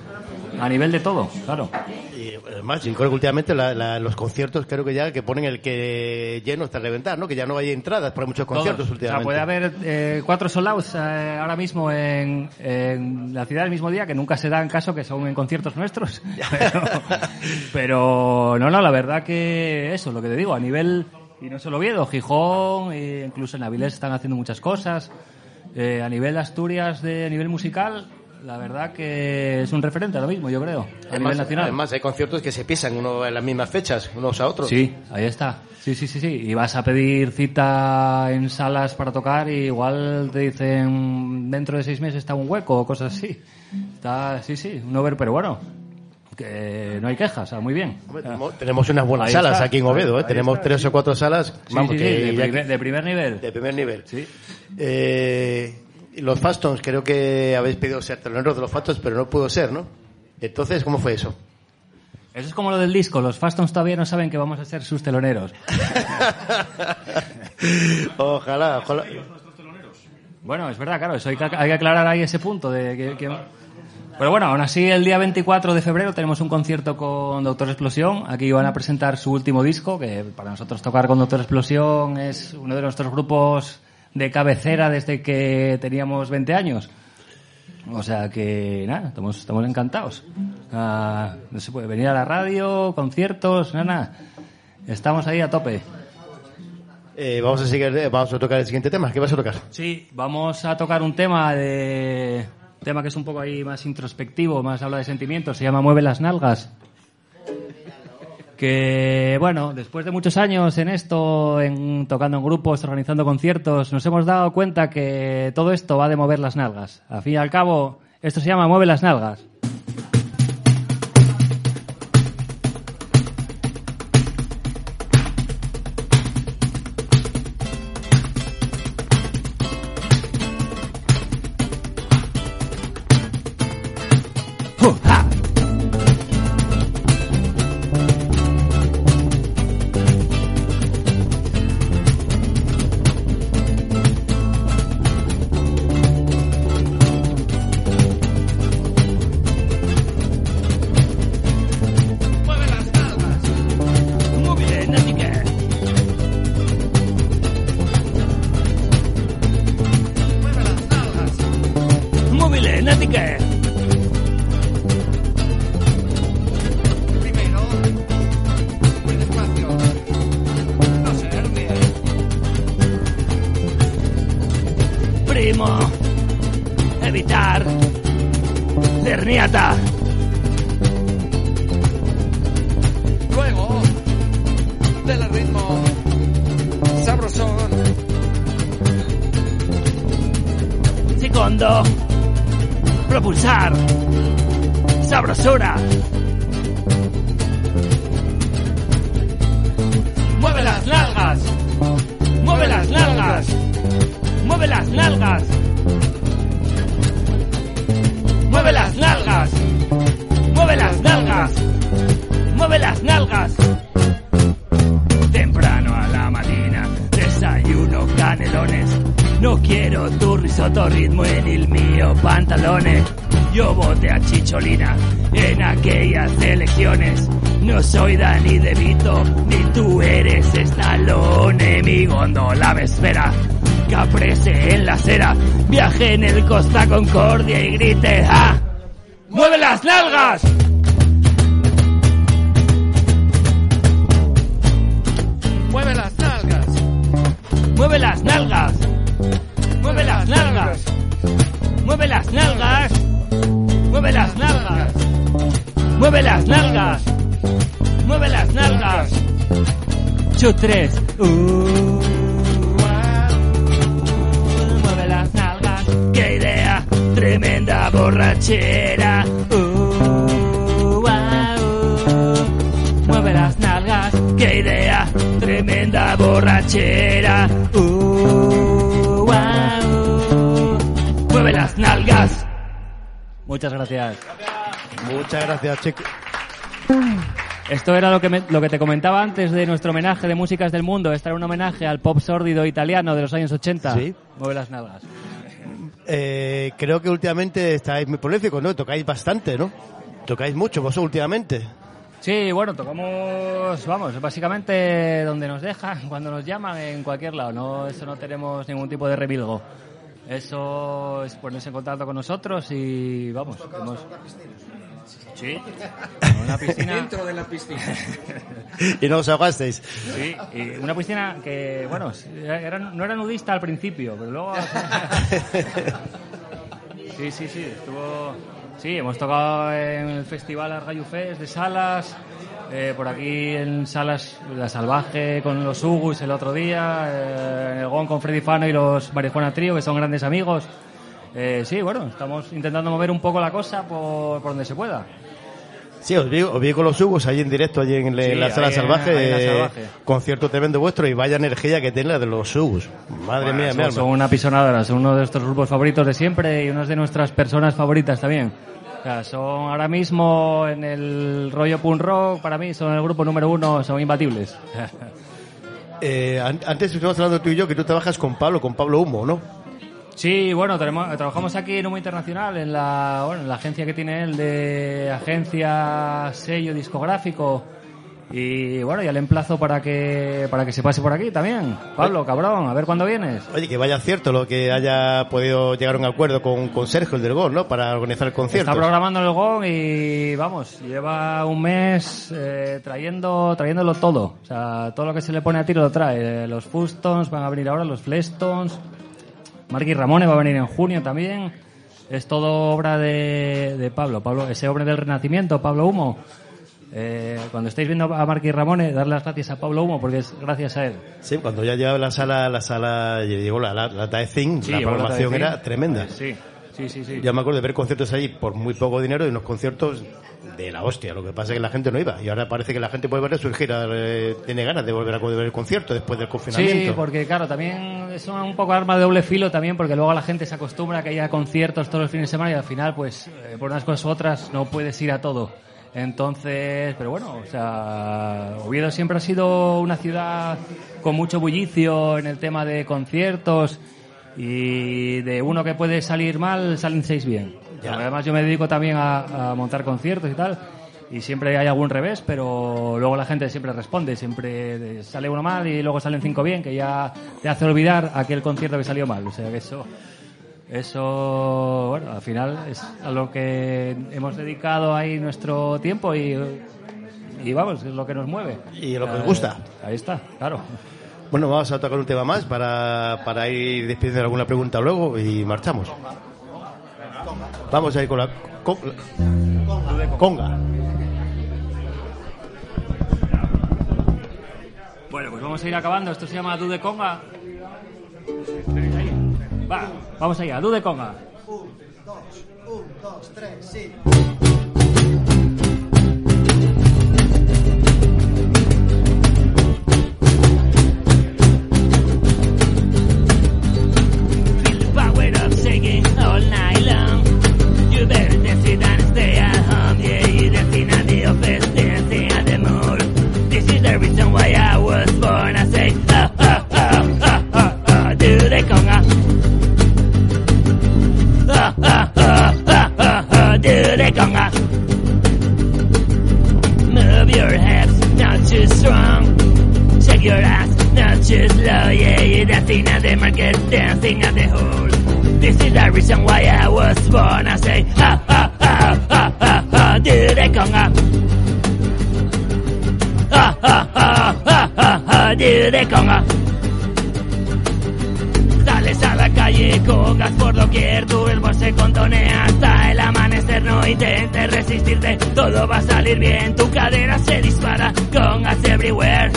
a nivel de todo, claro. Y además, yo creo que últimamente la- la- los conciertos creo que ya que ponen el que lleno hasta reventar, ¿no? Que ya no hay entradas para muchos conciertos Todos. O sea, últimamente. puede haber eh, cuatro sold outs eh, ahora mismo en, en la ciudad el mismo día, que nunca se dan caso que son en conciertos nuestros. Pero, pero no, no, la verdad que eso, lo que te digo, a nivel, y no solo Oviedo, Gijón, e incluso en Avilés están haciendo muchas cosas. Eh, a nivel de Asturias, de a nivel musical, la verdad que es un referente ahora mismo, yo creo, a Además, nivel nacional. además, hay conciertos que se pisan uno en las mismas fechas, unos a otros. Sí, ahí está. Sí, sí, sí, sí. Y vas a pedir cita en salas para tocar y igual te dicen dentro de seis meses está un hueco o cosas así. Está, sí, sí, un over, pero bueno, que no hay quejas, muy bien. Hombre, tenemos, unas buenas Ahí salas está, aquí en Oviedo, ¿eh? Tenemos está, tres sí. o cuatro salas, Sí, vamos, sí, que sí, de, ya- primer, de primer nivel. de primer nivel. Sí. Eh, los Fastons, creo que habéis pedido ser teloneros de los Fastons, pero no pudo ser, ¿no? Entonces, ¿cómo fue eso? Eso es como lo del disco, los Fastons todavía no saben que vamos a ser sus teloneros. ojalá, ojalá. Bueno, es verdad, claro, eso hay que, hay que aclarar ahí ese punto de que, que- Pero bueno, aún así el día 24 de febrero tenemos un concierto con Doctor Explosión. Aquí van a presentar su último disco, que para nosotros tocar con Doctor Explosión es uno de nuestros grupos de cabecera desde que teníamos 20 años. O sea que nada, estamos, estamos encantados. Ah, no se puede venir a la radio, conciertos, nada, nada. Estamos ahí a tope. Eh, vamos a seguir, eh, vamos a tocar el siguiente tema. ¿Qué vas a tocar? Sí, vamos a tocar un tema de tema que es un poco ahí más introspectivo, más habla de sentimientos, se llama Mueve las nalgas. Que bueno, después de muchos años en esto, en tocando en grupos, organizando conciertos, nos hemos dado cuenta que todo esto va de mover las nalgas. Al fin y al cabo, esto se llama Mueve las nalgas. Costa Concordia y grite gracias. Esto era lo que, me- lo que te comentaba antes de nuestro homenaje de músicas del mundo. Este era un homenaje al pop sórdido italiano de los años 80. Sí. Mueve las nalgas. Eh, creo que últimamente estáis muy prolíficos, ¿no? Tocáis bastante, ¿no? Tocáis mucho vosotros últimamente. Sí, bueno, tocamos, vamos, básicamente donde nos dejan, cuando nos llaman, en cualquier lado. No, eso no tenemos ningún tipo de revilgo. Eso es ponerse en contacto con nosotros y vamos. hemos- Sí, una piscina. Dentro de la piscina. y no os ahogasteis. Sí, y una piscina que, bueno, era- no era nudista al principio, pero luego... Sí, sí, sí, estuvo... Sí, hemos tocado en el festival Argayufés de Salas, eh, por aquí en Salas La Salvaje con los Ugus el otro día, eh, en el GON con Freddy Fano y los Marijuana Trío, que son grandes amigos. Eh, sí, bueno, estamos intentando mover un poco la cosa por, por donde se pueda. Sí, os vi, os vi con los Hugos ahí en directo, allí en, le- Sí, la sala ahí salvaje. ahí eh, concierto tremendo vuestro y vaya energía que tiene la de los Hugos. Madre Bueno, mía, son, son una pisonadora, son uno de nuestros grupos favoritos de siempre y unas de nuestras personas favoritas también. O sea, son ahora mismo en el rollo punk rock, para mí son el grupo número uno, son imbatibles. Eh, an- antes estuvimos hablando tú y yo que tú trabajas con Pablo, con Pablo Humo, ¿no? Sí, bueno, tenemos- trabajamos aquí en Humo Internacional, en la, bueno, en la agencia que tiene él de agencia sello discográfico. Y bueno, ya le emplazo para que, para que se pase por aquí también. Pablo, cabrón, a ver cuándo vienes. Oye, que vaya cierto lo que haya podido llegar a un acuerdo con, con Sergio, el del Gol, ¿no? Para organizar el concierto. Está programando el GON y vamos, lleva un mes eh, trayendo, trayéndolo todo. O sea, todo lo que se le pone a tiro lo trae. Los Fustons van a venir ahora, los Flestons. Marky Ramone va a venir en junio también. Es todo obra de, de Pablo. Pablo, ese hombre del Renacimiento, Pablo Humo. Eh, cuando estáis viendo a Marky Ramone, darle las gracias a Pablo Humo porque es gracias a él. Sí, cuando ya llegaba la sala, la sala, llegó la, la, la Taezin, Sí, la programación era tremenda. Sí, sí, sí, sí. Yo me acuerdo de ver conciertos allí por muy poco dinero y unos conciertos de la hostia. Lo que pasa es que la gente no iba. Y ahora parece que la gente puede ver su gira, eh, tiene ganas de volver a ver el concierto después del confinamiento. Sí, porque claro, también es un poco arma de doble filo también, porque luego la gente se acostumbra a que haya conciertos todos los fines de semana y al final, pues, eh, por unas cosas u otras, no puedes ir a todo. Entonces, pero bueno, o sea, Oviedo siempre ha sido una ciudad con mucho bullicio en el tema de conciertos y de uno que puede salir mal, salen seis bien. Ya. Además, yo me dedico también a, a montar conciertos y tal. Y siempre hay algún revés, pero luego la gente siempre responde. Siempre sale uno mal y luego salen cinco bien, que ya te hace olvidar aquel concierto que salió mal. O sea que eso, eso, bueno, al final es a lo que hemos dedicado ahí nuestro tiempo y, y vamos, es lo que nos mueve. Y lo que os Eh, gusta. Ahí está, claro. Bueno, vamos a tocar un tema más para, para ir despidiendo de alguna pregunta luego y marchamos. Vamos a ir con la con- conga. Bueno, pues vamos a ir acabando. Esto se llama Dude Conga. Va, vamos allá, Dude Conga. Un, dos, un. dos, tres, sí. Better dance it and stay at home. Yeah, at the office, dancing at the mall. This is the reason why I was born. I say, oh, oh, oh, oh, oh, oh, do the conga. Oh, oh, oh, oh, oh, oh, do the conga. Move your hips, not too strong. Shake your ass, not too slow. Yeah, you're dancing at the market, dancing at the hole. This is the reason why I was born. I say, ha ha ha ha ha ha, do the conga. Ha ha ha ha ha ha, do the conga. Sales a la calle, congas por doquier, tu verbo se contonea hasta el amanecer, no intentes resistirte, todo va a salir bien, tu cadera se dispara, congas everywhere.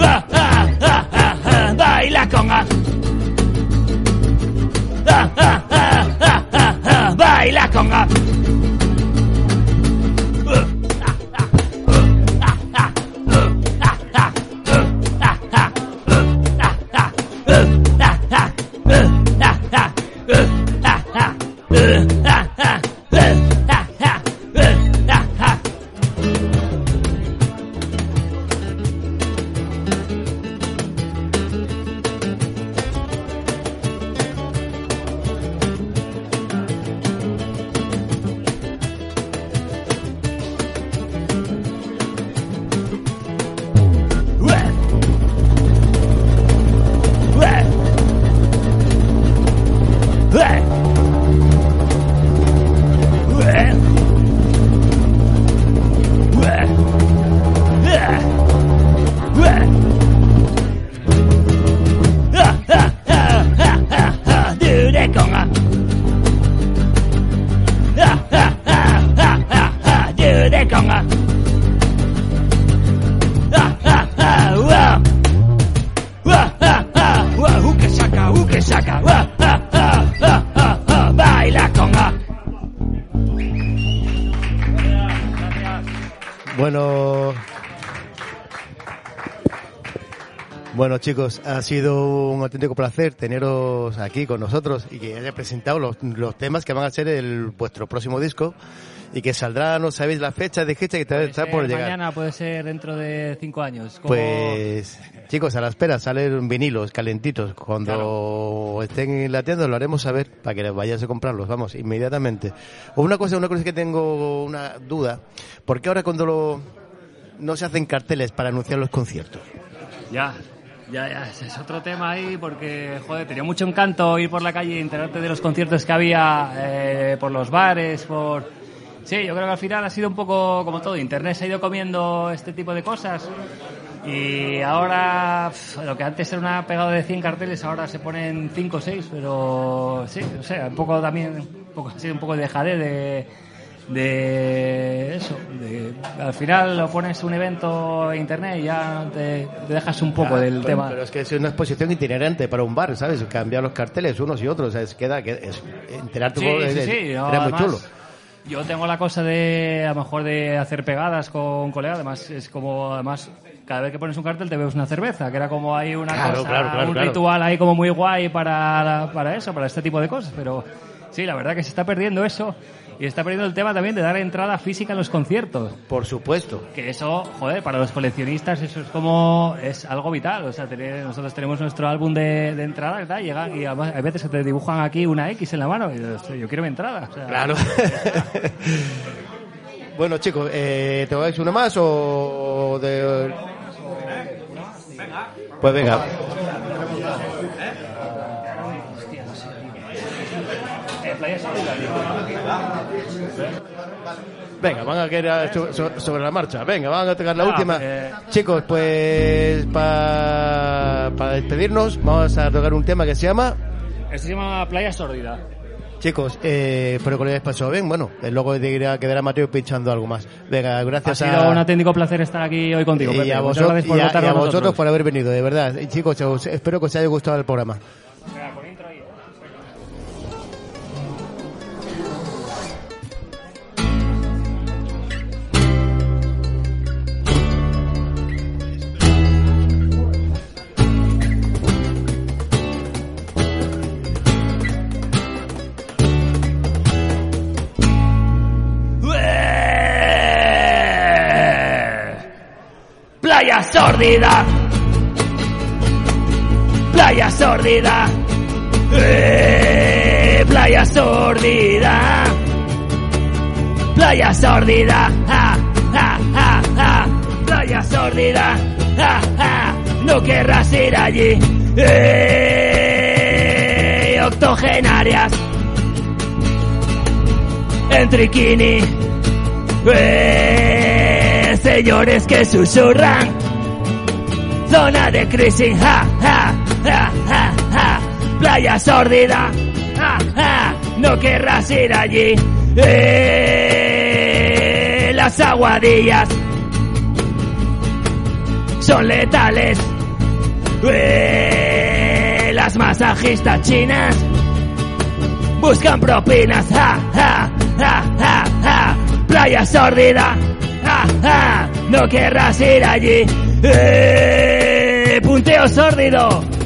Ah, ah, ah, ah, ah, baila conga. Ah, ah, ah, ah, ah, ah, baila conga. Bueno chicos, ha sido un auténtico placer teneros aquí con nosotros y que haya presentado los, los temas que van a ser el, vuestro próximo disco y que saldrá, no sabéis la fecha de fecha que está, está por llegar. Mañana puede ser dentro de cinco años. Como- Pues chicos, a la espera, salen vinilos calentitos. Cuando estén en la tienda lo haremos saber para que vayáis a comprarlos, vamos, inmediatamente. Una cosa, una cosa que tengo una duda, ¿por qué ahora cuando lo, no se hacen carteles para anunciar los conciertos? Ya, ya, ya, es otro tema ahí porque, joder, tenía mucho encanto ir por la calle enterarte de los conciertos que había eh, por los bares, por... Sí, yo creo que al final ha sido un poco como todo, Internet se ha ido comiendo este tipo de cosas y ahora pf, lo que antes era una pegada de 100 carteles ahora se ponen 5 o 6, pero sí, o sea, un poco también, un poco, ha sido un poco de jade de de eso, de, al final lo pones un evento en internet y ya te, te dejas un poco Ah, del pero- tema. Pero es que es una exposición itinerante para un bar, ¿sabes? Cambiar los carteles unos y otros, ¿sabes? Queda, que es, enterarte Sí, sí, es- sí, no, era muy además, chulo. Yo tengo la cosa de, a lo mejor, de hacer pegadas con colegas. Además, es como, además, cada vez que pones un cartel te bebes una cerveza, que era como ahí una Claro, cosa, claro, un ritual ahí como muy guay para, para eso, para este tipo de cosas. Pero sí, la verdad que se está perdiendo eso. Y está perdiendo el tema también de dar entrada física a los conciertos. Por supuesto. Que eso, joder, para los coleccionistas eso es como, es algo vital. O sea, tener- nosotros tenemos nuestro álbum de, de entrada tal, llegan y además hay veces que te dibujan aquí una X en la mano y yo, "Hostia, yo quiero mi entrada. O sea, Claro. bueno, chicos, eh, ¿te vais uno más o de...? Pues venga. Venga, van a so- sobre la marcha. Venga, van a tocar la Ah, última. eh. Chicos, pues para despedirnos vamos a tocar un tema que se llama... Este se llama Playa Sórdida. Chicos, eh, espero que lo hayáis pasado bien. Bueno, eh, luego dirá- quedará Mateo pinchando algo más. Venga, Ha gracias sido a... un auténtico placer estar aquí hoy contigo. y Pepe. a, vosotros, por y a- y a a vosotros nosotros. por haber venido, de verdad. Y chicos, os- espero que os haya gustado el programa. playa sórdida, eh, playa sórdida, playa sórdida, ah, ah, ah, playa sórdida, no querrás ir allí, eh, octogenarias, en triquini, eh, señores que susurran. Zona de crisis, ja, ja, ja, ja, ja. Playa sórdida, ja, ja. No querrás ir allí. Eh, las aguadillas son letales. Eh, las masajistas chinas buscan propinas. Ja, ja, ja, ja, ja. Playa sórdida. Ja, ja. No querrás ir allí. Eh, de punteo sórdido.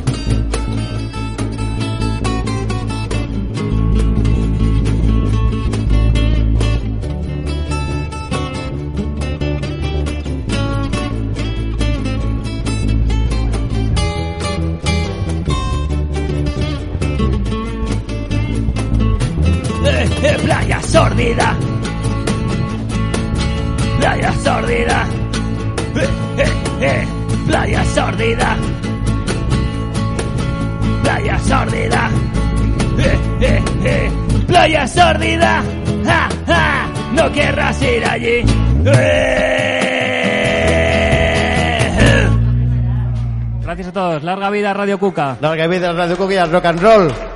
vaya sordida, ja, ja, no querrás ir allí. Eh. Gracias a todos. Larga vida Radio Cuca. Larga vida Radio Cuca y rock and roll.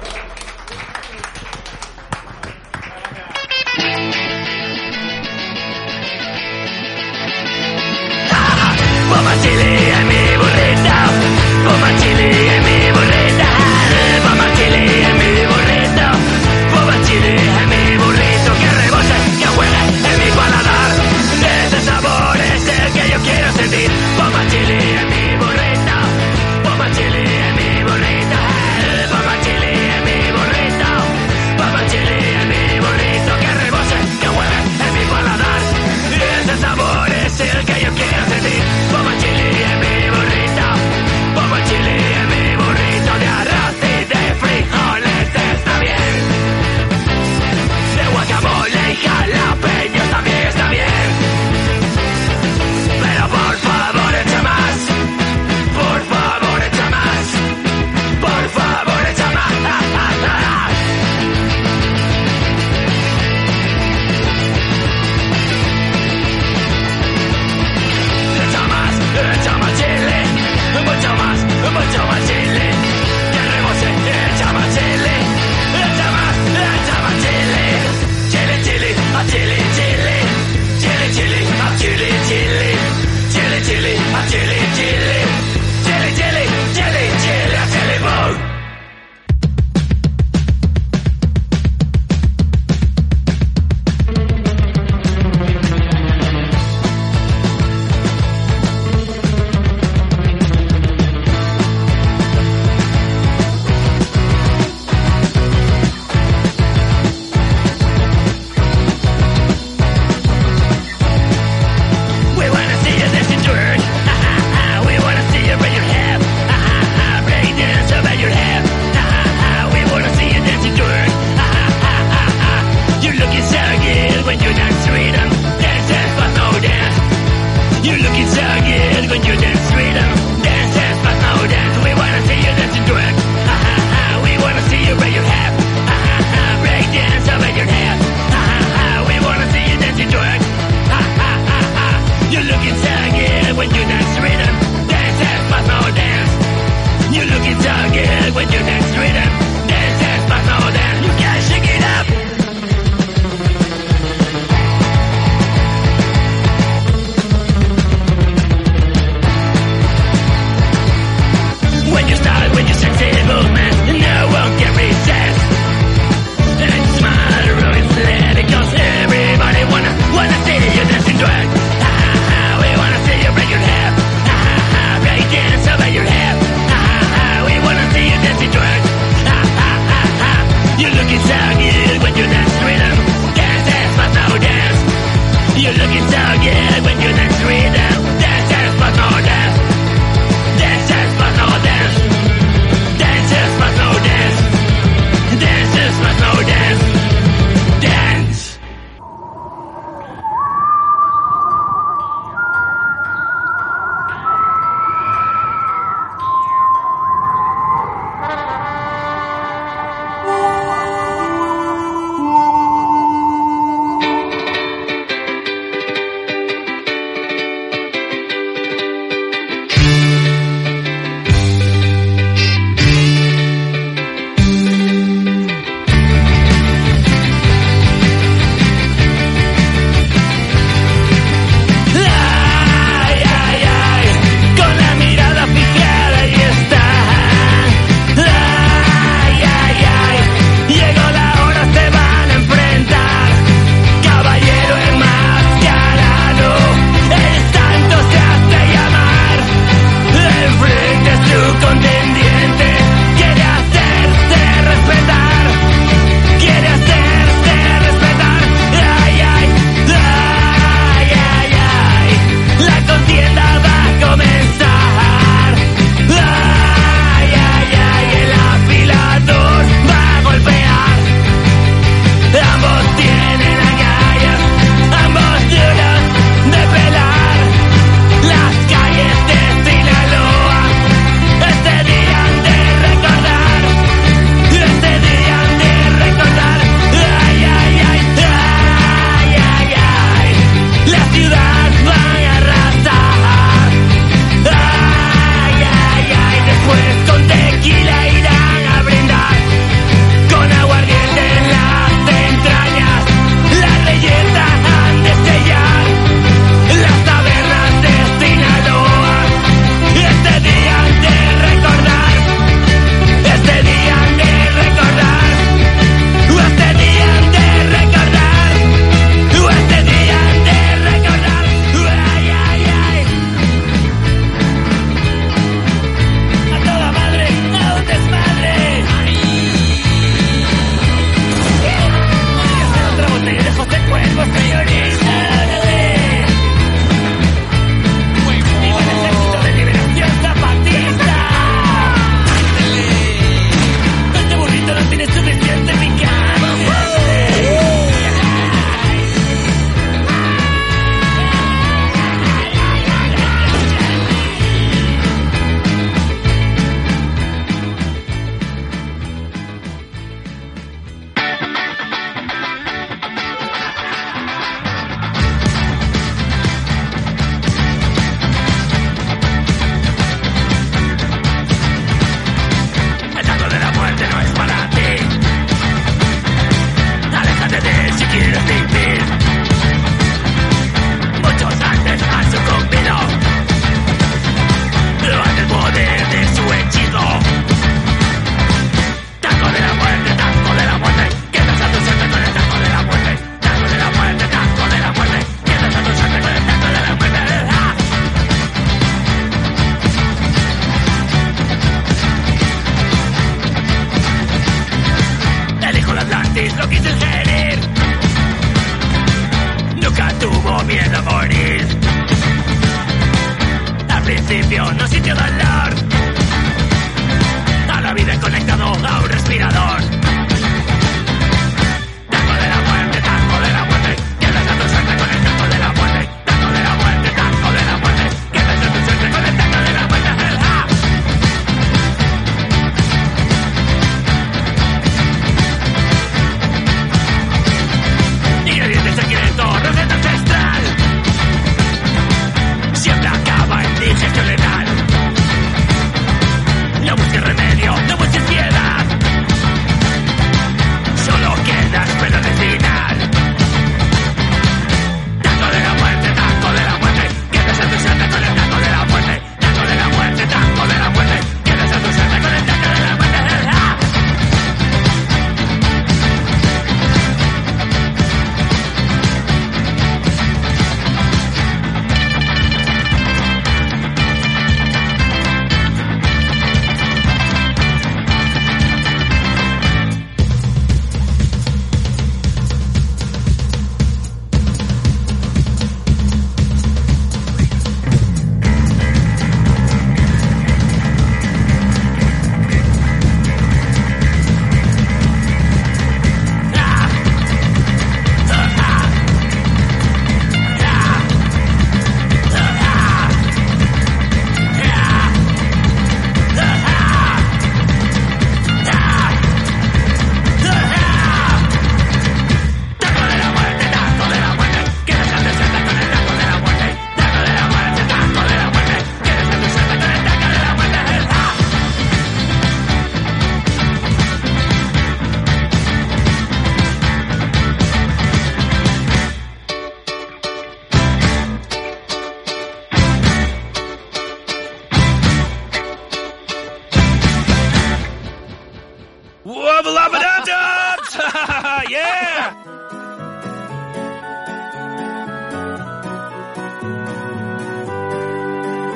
Wubba-lubba-dub-dubs! yeah!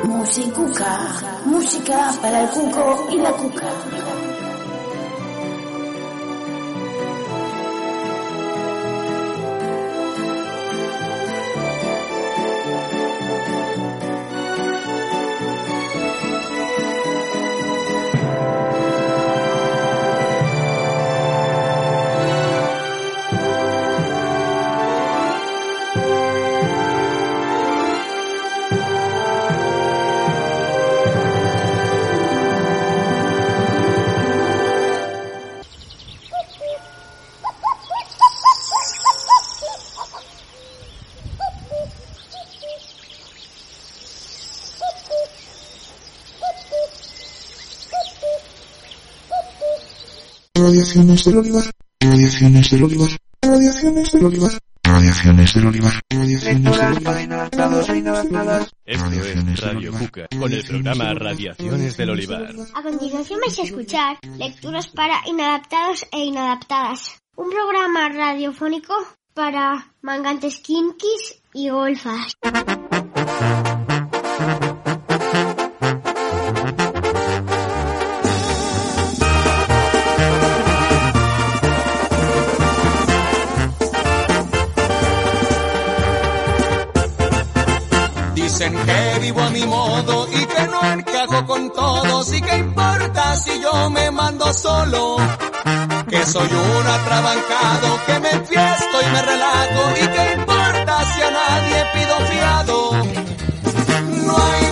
Musicuca, música para el cuco y la cuca. Radiaciones del olivar. Radiaciones del olivar. Radiaciones del olivar. Radiaciones del olivar. Radiaciones del olivar. Esto es Radio Cuca, con el programa Radiaciones del Olivar. A continuación vais a escuchar lecturas para inadaptados e inadaptadas. Un programa radiofónico para mangantes kinkis y golfas. Dicen que vivo a mi modo y que no encajo con todos y que importa si yo me mando solo. Que soy un atrabancado, que me enfiesto y me relajo y que importa si a nadie pido fiado. No hay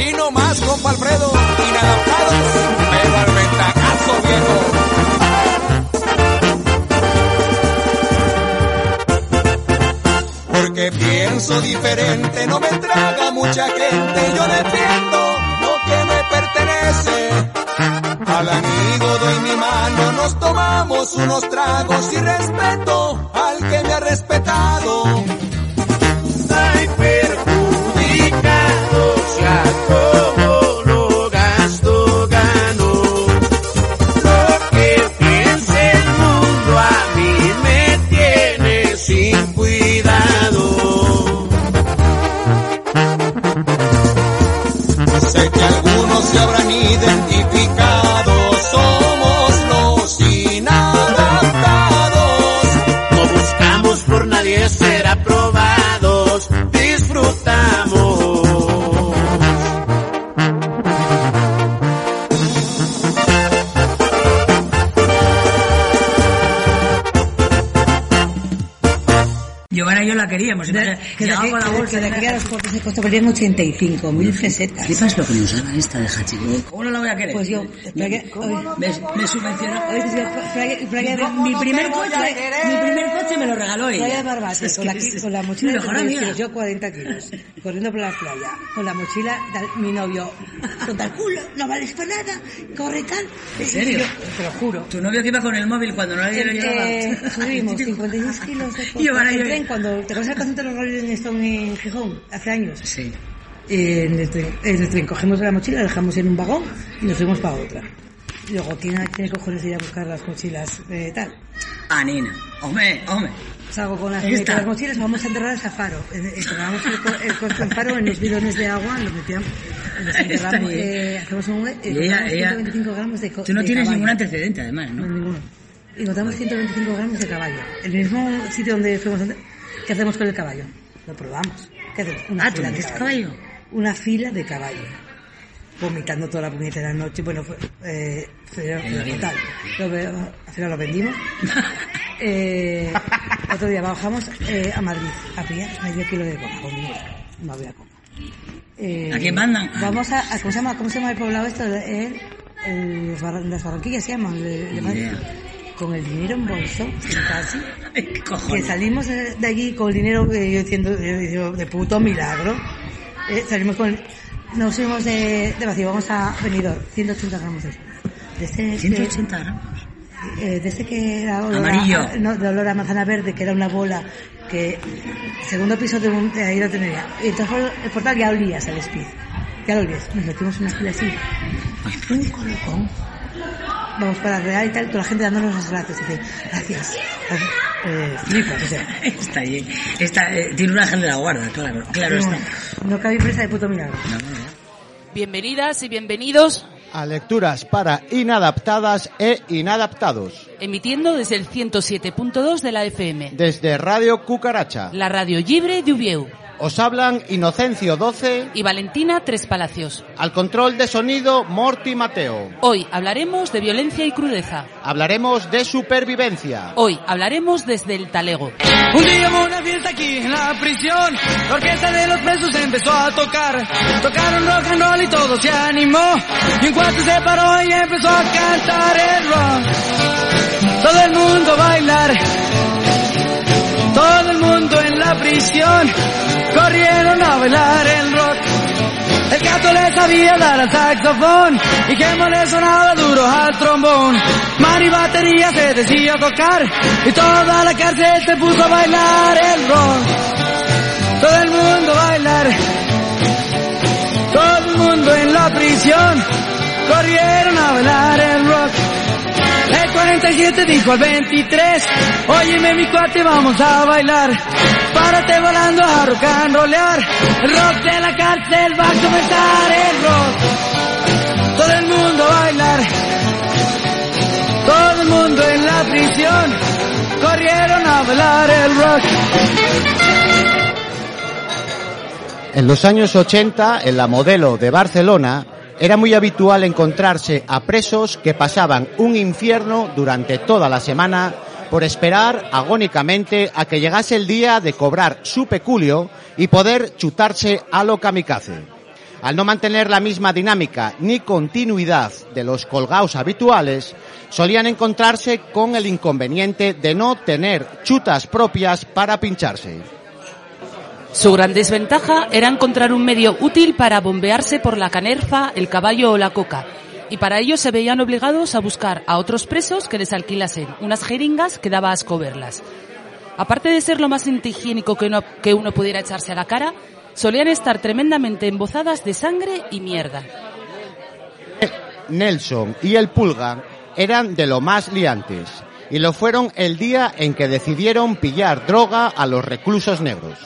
sino más con Alfredo, inadaptados, pero al ventajazo viejo. Porque pienso diferente, no me traga mucha gente, yo defiendo lo que me pertenece. Al amigo doy mi mano, nos tomamos unos tragos y respeto cortes de costo valían 85.000 pesetas. Flipas lo que nos daban esta de Hachiko. ¿Cómo no la voy a querer? Pues yo, que- Me, me subvencionó. Pues que- que- Mi primer coche, mi primer coche me lo regaló ella. Playa Barbate, Es con, que la, con la mochila mi de mejor 40 amiga. kilos, yo 40 kilos, corriendo por la playa, con la mochila, tal, mi novio, con tal culo, no vales para nada, corre tal. ¿En serio? Yo, te lo juro. Tu novio que iba con el móvil cuando nadie lo llevaba. Subimos 56 kilos de Y en yo- tren cuando te acuerdas del concierto de los Rolling Stone en Gijón hace años. Sí. En, el tren, en el tren cogemos la mochila, la dejamos en un vagón y nos fuimos para otra. Y luego tiene, tiene cojones de ir a buscar las mochilas eh, tal. Ah, Nina. Hombre, hombre. Salgo con las, Esta. con las mochilas, vamos a enterrar a Faro. Enterramos el, co- el costo en Faro en los bidones de agua, lo metíamos, enterramos, eh, hacemos un... Eh, Y ella- ella- 125 gramos de Tú no de tienes caballo. ningún antecedente, además, ¿no? No, ninguno. Y encontramos 125 gramos de caballo. El mismo sitio donde fuimos. antes. ¿Qué hacemos con el caballo? Lo probamos. ¿Qué hacemos? Una Ah, ¿tú fila de caballo. caballo? Una fila de caballo. Vomitando toda la puñetera noche. Bueno, fue. Eh, fue total. Lo al final lo vendimos. eh, otro día bajamos eh, a Madrid a pillar medio kilo de coca con dinero. No había coca. Eh, ¿A quién mandan? Vamos a, a- ¿cómo, se llama, ¿Cómo se llama el poblado esto? El, el- las Barra- las Barranquillas se llaman. le- le- Ni idea. con el dinero en bolso, casi. ¿Qué? Que salimos de de allí con el dinero, eh, yo yo, de puto milagro. Eh, salimos con el- nos fuimos de, de vacío, vamos a Benidorm, 180 gramos de. De ese, 180 gramos. Eh, de ese que era olor Amarillo. A, no, de olor a manzana verde, que era una bola que segundo piso de, un, de ahí lo tenía. Y entonces por el portal ya olías al speed. Ya lo olías. Nos metimos en una fila así. Un colocón. Vamos para Real y tal, toda la gente dándonos las gracias. Dice, gracias. Eh, flipas, o sea. Está ahí. Está, eh, tiene un ángel de la guarda, claro. Claro no, está. no cabe presa de puto milagro. Bienvenidas y bienvenidos, a lecturas para inadaptadas e inadaptados. emitiendo desde el 107.2 de la FM, Desde Radio Cucaracha. la radio libre de Ubieu. Os hablan Inocencio 12 y Valentina Tres Palacios. Al control de sonido Morty Mateo. Hoy hablaremos de violencia y crudeza. Hablaremos de supervivencia. Hoy hablaremos desde el talego. Un día hubo una fiesta aquí en la prisión. La orquesta de los presos empezó a tocar. Tocaron rock and roll y todo se animó. Y un cuate se paró y empezó a cantar el rock. Todo el mundo a bailar. Todo el mundo en la prisión. Corrieron a bailar el rock. El gato le sabía dar al saxofón y que le sonaba duro al trombón. Mari batería se decía tocar y toda la cárcel se puso a bailar el rock. Todo el mundo a bailar. Todo el mundo en la prisión corrieron a bailar el rock. El 47 dijo al 23, óyeme mi cuate, vamos a bailar. Párate volando a rock and rollear. El rock de la cárcel va a comenzar el rock. Todo el mundo a bailar. Todo el mundo en la prisión corrieron a bailar el rock. En los años 80, en la modelo de Barcelona, era muy habitual encontrarse a presos que pasaban un infierno durante toda la semana por esperar agónicamente a que llegase el día de cobrar su peculio y poder chutarse a lo kamikaze. Al no mantener la misma dinámica ni continuidad de los colgaos habituales, solían encontrarse con el inconveniente de no tener chutas propias para pincharse. Su gran desventaja era encontrar un medio útil para bombearse por la canerfa, el caballo o la coca. Y para ello se veían obligados a buscar a otros presos que les alquilasen unas jeringas que daba asco verlas. Aparte de ser lo más antihigiénico que uno, que uno pudiera echarse a la cara, solían estar tremendamente embozadas de sangre y mierda. Nelson y el Pulga eran de lo más liantes y lo fueron el día en que decidieron pillar droga a los reclusos negros.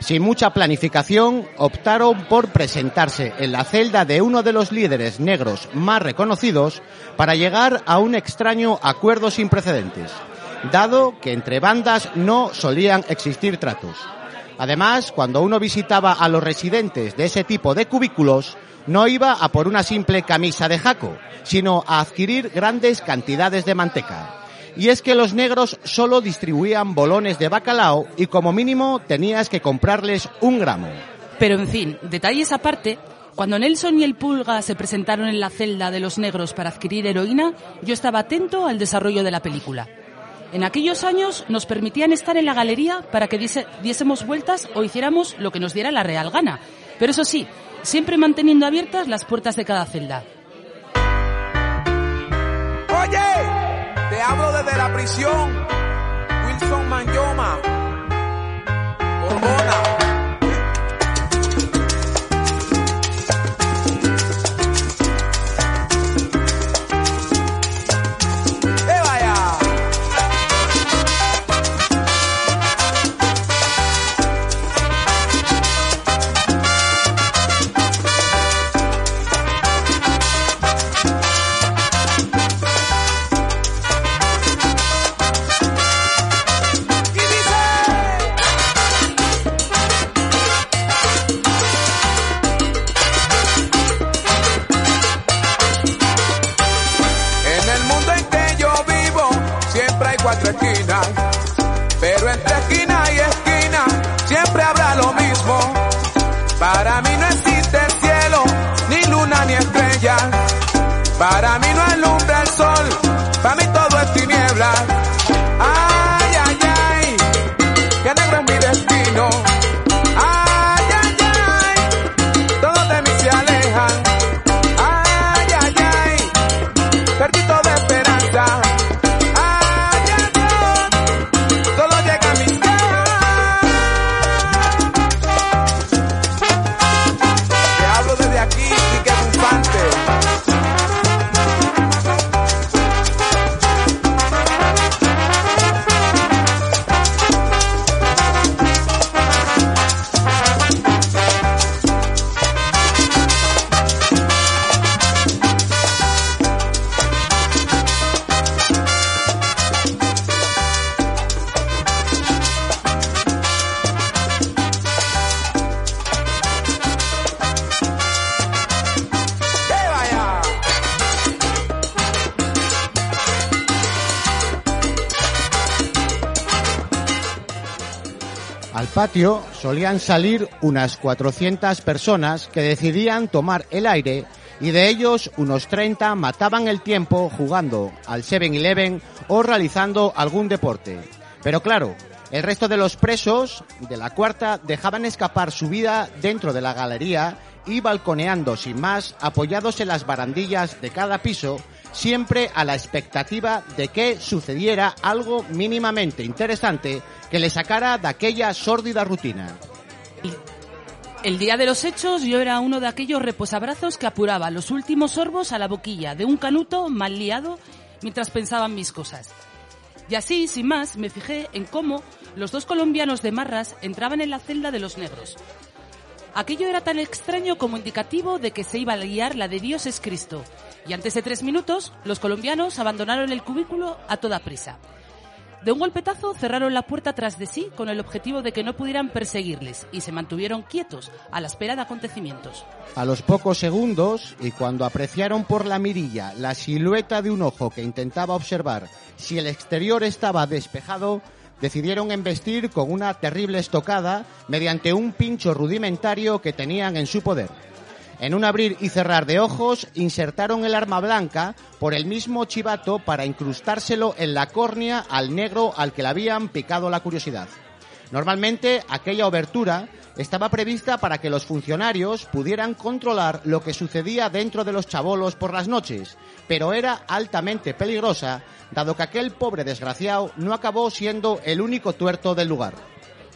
Sin mucha planificación, optaron por presentarse en la celda de uno de los líderes negros más reconocidos para llegar a un extraño acuerdo sin precedentes, dado que entre bandas no solían existir tratos. Además, cuando uno visitaba a los residentes de ese tipo de cubículos, no iba a por una simple camisa de jaco, sino a adquirir grandes cantidades de manteca. Y es que los negros solo distribuían bolones de bacalao y como mínimo tenías que comprarles un gramo. Pero en fin, detalles aparte, cuando Nelson y el Pulga se presentaron en la celda de los negros para adquirir heroína, yo estaba atento al desarrollo de la película. En aquellos años nos permitían estar en la galería para que diese- diésemos vueltas o hiciéramos lo que nos diera la real gana. Pero eso sí, siempre manteniendo abiertas las puertas de cada celda. Oye, hablo desde la prisión. Wilson Manyoma. Hormona. Patio solían salir unas 400 personas que decidían tomar el aire y de ellos unos 30 mataban el tiempo jugando al 7-Eleven o realizando algún deporte. Pero claro, el resto de los presos de la cuarta dejaban escapar su vida dentro de la galería y balconeando sin más, apoyados en las barandillas de cada piso, siempre a la expectativa de que sucediera algo mínimamente interesante que le sacara de aquella sórdida rutina. El día de los hechos yo era uno de aquellos reposabrazos que apuraba los últimos sorbos a la boquilla de un canuto mal liado mientras pensaban mis cosas. Y así, sin más, me fijé en cómo los dos colombianos de Marras entraban en la celda de los negros. Aquello era tan extraño como indicativo de que se iba a liar la de Dios es Cristo. Y antes de tres minutos, los colombianos abandonaron el cubículo a toda prisa. De un golpetazo cerraron la puerta tras de sí con el objetivo de que no pudieran perseguirles y se mantuvieron quietos a la espera de acontecimientos. A los pocos segundos, y cuando apreciaron por la mirilla la silueta de un ojo que intentaba observar si el exterior estaba despejado, decidieron embestir con una terrible estocada mediante un pincho rudimentario que tenían en su poder. En un abrir y cerrar de ojos, insertaron el arma blanca por el mismo chivato para incrustárselo en la córnea al negro al que le habían picado la curiosidad. Normalmente, aquella obertura estaba prevista para que los funcionarios pudieran controlar lo que sucedía dentro de los chabolos por las noches, pero era altamente peligrosa, dado que aquel pobre desgraciado no acabó siendo el único tuerto del lugar.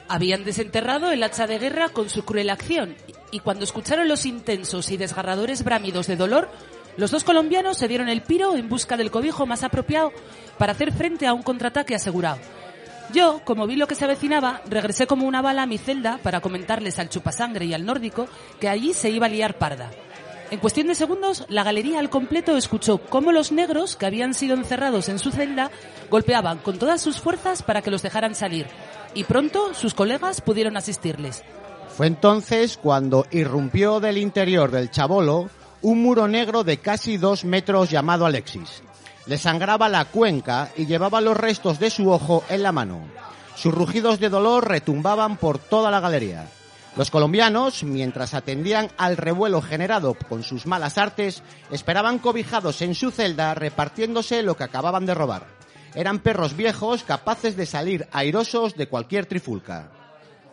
Habían desenterrado el hacha de guerra con su cruel acción, y cuando escucharon los intensos y desgarradores bramidos de dolor, los dos colombianos se dieron el piro en busca del cobijo más apropiado para hacer frente a un contraataque asegurado. Yo, como vi lo que se avecinaba, regresé como una bala a mi celda para comentarles al chupasangre y al nórdico que allí se iba a liar parda. En cuestión de segundos, la galería al completo escuchó cómo los negros, que habían sido encerrados en su celda, golpeaban con todas sus fuerzas para que los dejaran salir, y pronto sus colegas pudieron asistirles. Fue entonces cuando irrumpió del interior del chabolo un muro negro de casi dos metros llamado Alexis. Le sangraba la cuenca y llevaba los restos de su ojo en la mano. Sus rugidos de dolor retumbaban por toda la galería. Los colombianos, mientras atendían al revuelo generado con sus malas artes, esperaban cobijados en su celda repartiéndose lo que acababan de robar. Eran perros viejos capaces de salir airosos de cualquier trifulca.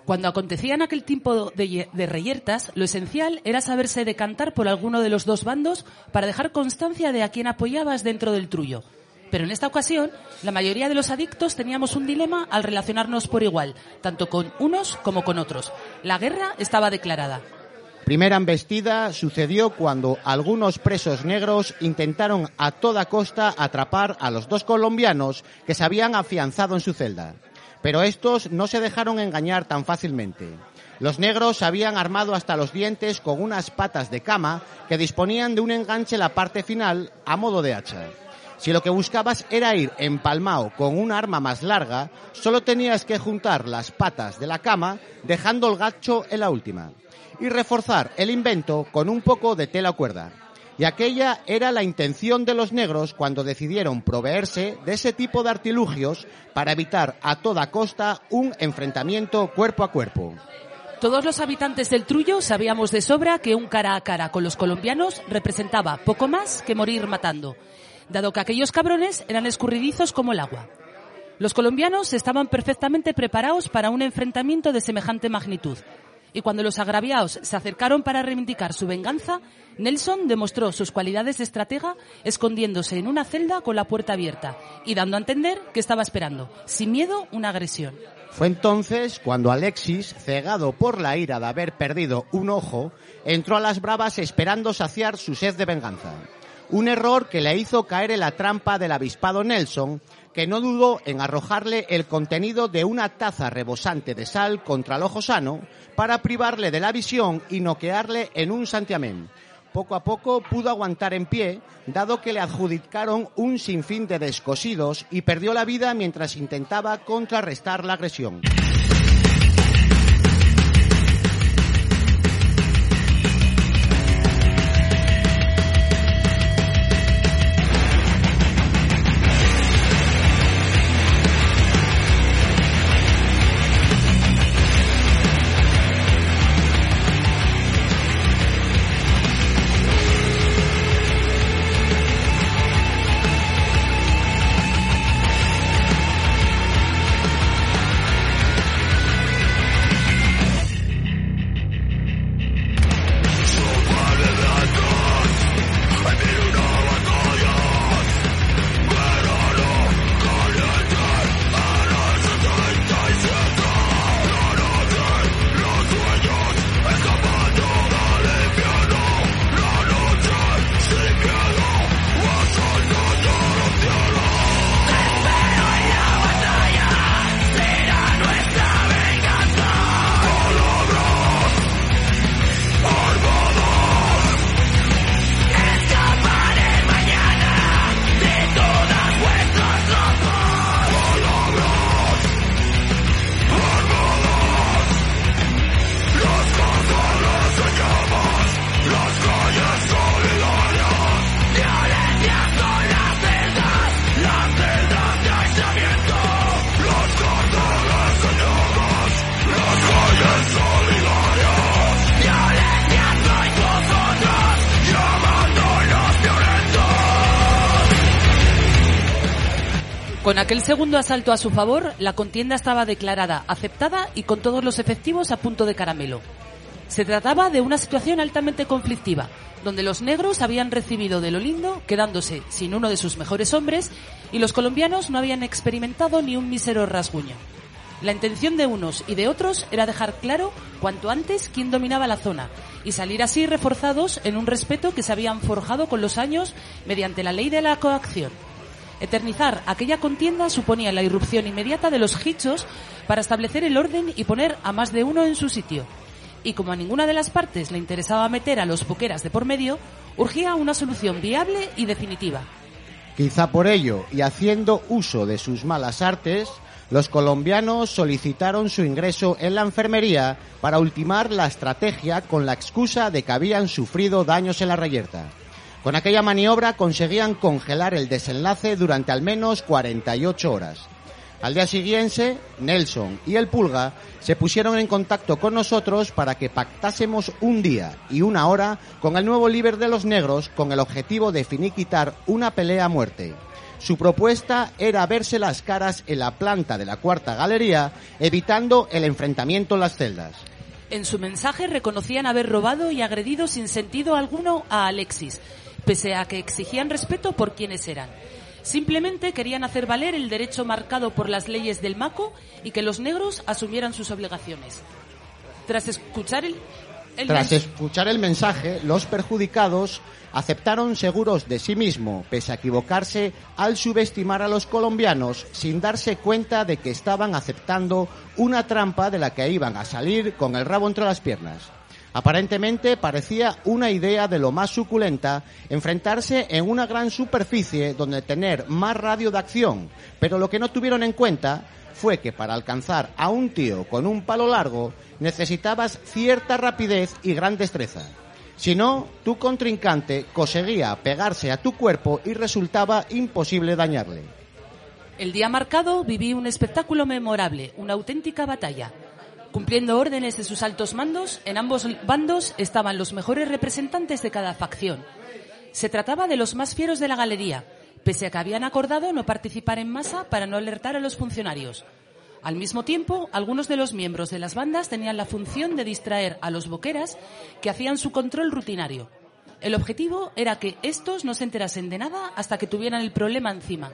Cuando acontecían aquel tipo de, ye- de reyertas, lo esencial era saberse decantar por alguno de los dos bandos para dejar constancia de a quién apoyabas dentro del trullo. Pero en esta ocasión, la mayoría de los adictos teníamos un dilema al relacionarnos por igual, tanto con unos como con otros. La guerra estaba declarada. Primera embestida sucedió cuando algunos presos negros intentaron a toda costa atrapar a los dos colombianos que se habían afianzado en su celda. Pero estos no se dejaron engañar tan fácilmente. Los negros se habían armado hasta los dientes con unas patas de cama que disponían de un enganche en la parte final a modo de hacha. Si lo que buscabas era ir empalmado con un arma más larga, solo tenías que juntar las patas de la cama dejando el gacho en la última y reforzar el invento con un poco de tela cuerda. Y aquella era la intención de los negros cuando decidieron proveerse de ese tipo de artilugios para evitar a toda costa un enfrentamiento cuerpo a cuerpo. Todos los habitantes del Trullo sabíamos de sobra que un cara a cara con los colombianos representaba poco más que morir matando, dado que aquellos cabrones eran escurridizos como el agua. Los colombianos estaban perfectamente preparados para un enfrentamiento de semejante magnitud, y cuando los agraviados se acercaron para reivindicar su venganza, Nelson demostró sus cualidades de estratega escondiéndose en una celda con la puerta abierta y dando a entender que estaba esperando, sin miedo, una agresión. Fue entonces cuando Alexis, cegado por la ira de haber perdido un ojo, entró a las bravas esperando saciar su sed de venganza. Un error que le hizo caer en la trampa del avispado Nelson, que no dudó en arrojarle el contenido de una taza rebosante de sal contra el ojo sano para privarle de la visión y noquearle en un santiamén. Poco a poco pudo aguantar en pie, dado que le adjudicaron un sinfín de descosidos y perdió la vida mientras intentaba contrarrestar la agresión. Con aquel segundo asalto a su favor, la contienda estaba declarada aceptada y con todos los efectivos a punto de caramelo. Se trataba de una situación altamente conflictiva, donde los negros habían recibido de lo lindo, quedándose sin uno de sus mejores hombres, y los colombianos no habían experimentado ni un mísero rasguño. La intención de unos y de otros era dejar claro cuanto antes quién dominaba la zona y salir así reforzados en un respeto que se habían forjado con los años mediante la ley de la coacción. Eternizar aquella contienda suponía la irrupción inmediata de los hichos para establecer el orden y poner a más de uno en su sitio. Y como a ninguna de las partes le interesaba meter a los boqueras de por medio, urgía una solución viable y definitiva. Quizá por ello, y haciendo uso de sus malas artes, los colombianos solicitaron su ingreso en la enfermería para ultimar la estrategia con la excusa de que habían sufrido daños en la reyerta. Con aquella maniobra conseguían congelar el desenlace durante al menos 48 horas. Al día siguiente, Nelson y el Pulga se pusieron en contacto con nosotros para que pactásemos un día y una hora con el nuevo líder de los negros con el objetivo de finiquitar una pelea a muerte. Su propuesta era verse las caras en la planta de la cuarta galería, evitando el enfrentamiento en las celdas. En su mensaje reconocían haber robado y agredido sin sentido alguno a Alexis, pese a que exigían respeto por quienes eran. Simplemente querían hacer valer el derecho marcado por las leyes del Maco y que los negros asumieran sus obligaciones. Tras escuchar el, el Tras escuchar el mensaje, los perjudicados aceptaron seguros de sí mismo, pese a equivocarse al subestimar a los colombianos sin darse cuenta de que estaban aceptando una trampa de la que iban a salir con el rabo entre las piernas. Aparentemente parecía una idea de lo más suculenta enfrentarse en una gran superficie donde tener más radio de acción, pero lo que no tuvieron en cuenta fue que para alcanzar a un tío con un palo largo necesitabas cierta rapidez y gran destreza. Si no, tu contrincante conseguía pegarse a tu cuerpo y resultaba imposible dañarle. El día marcado viví un espectáculo memorable, una auténtica batalla. Cumpliendo órdenes de sus altos mandos, en ambos bandos estaban los mejores representantes de cada facción. Se trataba de los más fieros de la galería, pese a que habían acordado no participar en masa para no alertar a los funcionarios. Al mismo tiempo, algunos de los miembros de las bandas tenían la función de distraer a los boqueras que hacían su control rutinario. El objetivo era que estos no se enterasen de nada hasta que tuvieran el problema encima.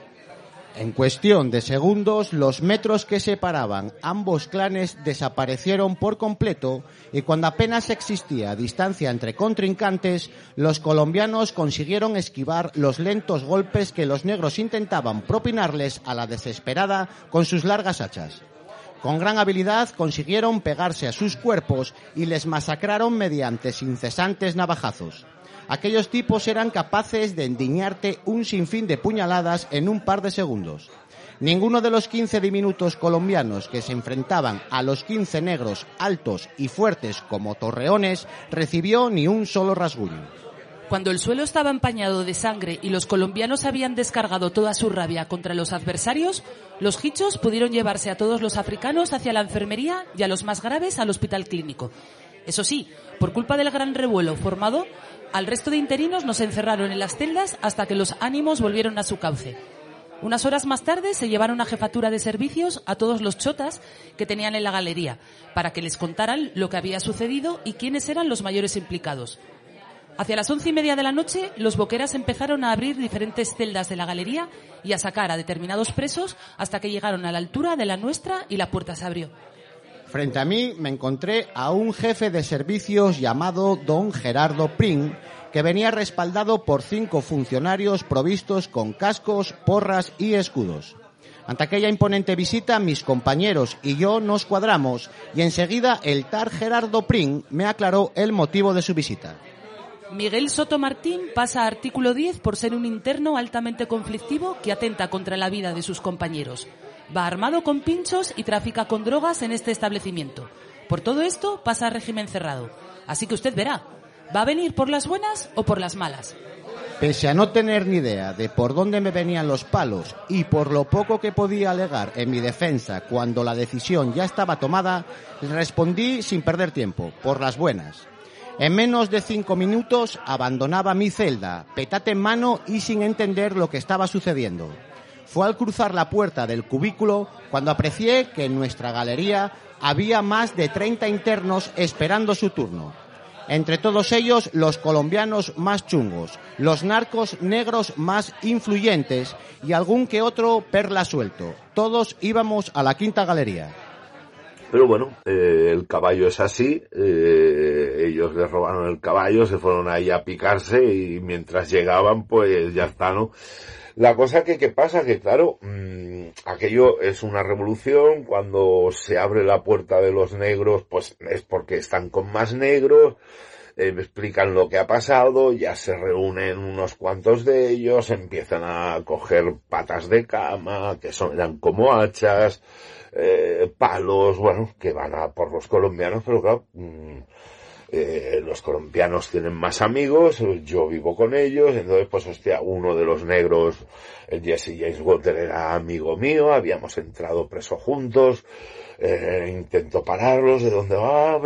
En cuestión de segundos, los metros que separaban ambos clanes desaparecieron por completo y cuando apenas existía distancia entre contrincantes, los colombianos consiguieron esquivar los lentos golpes que los negros intentaban propinarles a la desesperada con sus largas hachas. Con gran habilidad consiguieron pegarse a sus cuerpos y les masacraron mediante incesantes navajazos. Aquellos tipos eran capaces de endiñarte un sinfín de puñaladas en un par de segundos. Ninguno de los 15 diminutos colombianos que se enfrentaban a los 15 negros altos y fuertes como torreones recibió ni un solo rasguño. Cuando el suelo estaba empañado de sangre y los colombianos habían descargado toda su rabia contra los adversarios, los hichos pudieron llevarse a todos los africanos hacia la enfermería y a los más graves al hospital clínico. Eso sí, por culpa del gran revuelo formado, al resto de interinos nos encerraron en las celdas hasta que los ánimos volvieron a su cauce. Unas horas más tarde se llevaron a jefatura de servicios a todos los chotas que tenían en la galería para que les contaran lo que había sucedido y quiénes eran los mayores implicados. Hacia las once y media de la noche, los boqueras empezaron a abrir diferentes celdas de la galería y a sacar a determinados presos hasta que llegaron a la altura de la nuestra y la puerta se abrió. Frente a mí me encontré a un jefe de servicios llamado don Gerardo Pring, que venía respaldado por cinco funcionarios provistos con cascos, porras y escudos. Ante aquella imponente visita, mis compañeros y yo nos cuadramos y enseguida el tar Gerardo Pring me aclaró el motivo de su visita. Miguel Soto Martín pasa a artículo 10 por ser un interno altamente conflictivo que atenta contra la vida de sus compañeros. Va armado con pinchos y trafica con drogas en este establecimiento. Por todo esto pasa a régimen cerrado. Así que usted verá, ¿va a venir por las buenas o por las malas? Pese a no tener ni idea de por dónde me venían los palos y por lo poco que podía alegar en mi defensa cuando la decisión ya estaba tomada, respondí sin perder tiempo, por las buenas. En menos de cinco minutos abandonaba mi celda, petate en mano y sin entender lo que estaba sucediendo. Fue al cruzar la puerta del cubículo cuando aprecié que en nuestra galería había más de 30 internos esperando su turno. Entre todos ellos, los colombianos más chungos, los narcos negros más influyentes y algún que otro perla suelto. Todos íbamos a la quinta galería. Pero bueno, eh, el caballo es así, eh, ellos les robaron el caballo, se fueron ahí a picarse y mientras llegaban pues ya está, ¿no? La cosa que, que pasa que claro, mmm, aquello es una revolución, cuando se abre la puerta de los negros pues es porque están con más negros, eh, explican lo que ha pasado, ya se reúnen unos cuantos de ellos, empiezan a coger patas de cama, que son, eran como hachas, eh, palos, bueno, que van a por los colombianos, pero claro, mmm, eh, los colombianos tienen más amigos, yo vivo con ellos, entonces pues hostia, uno de los negros, el Jesse James Walter era amigo mío, habíamos entrado preso juntos, eh, intento pararlos, de dónde va,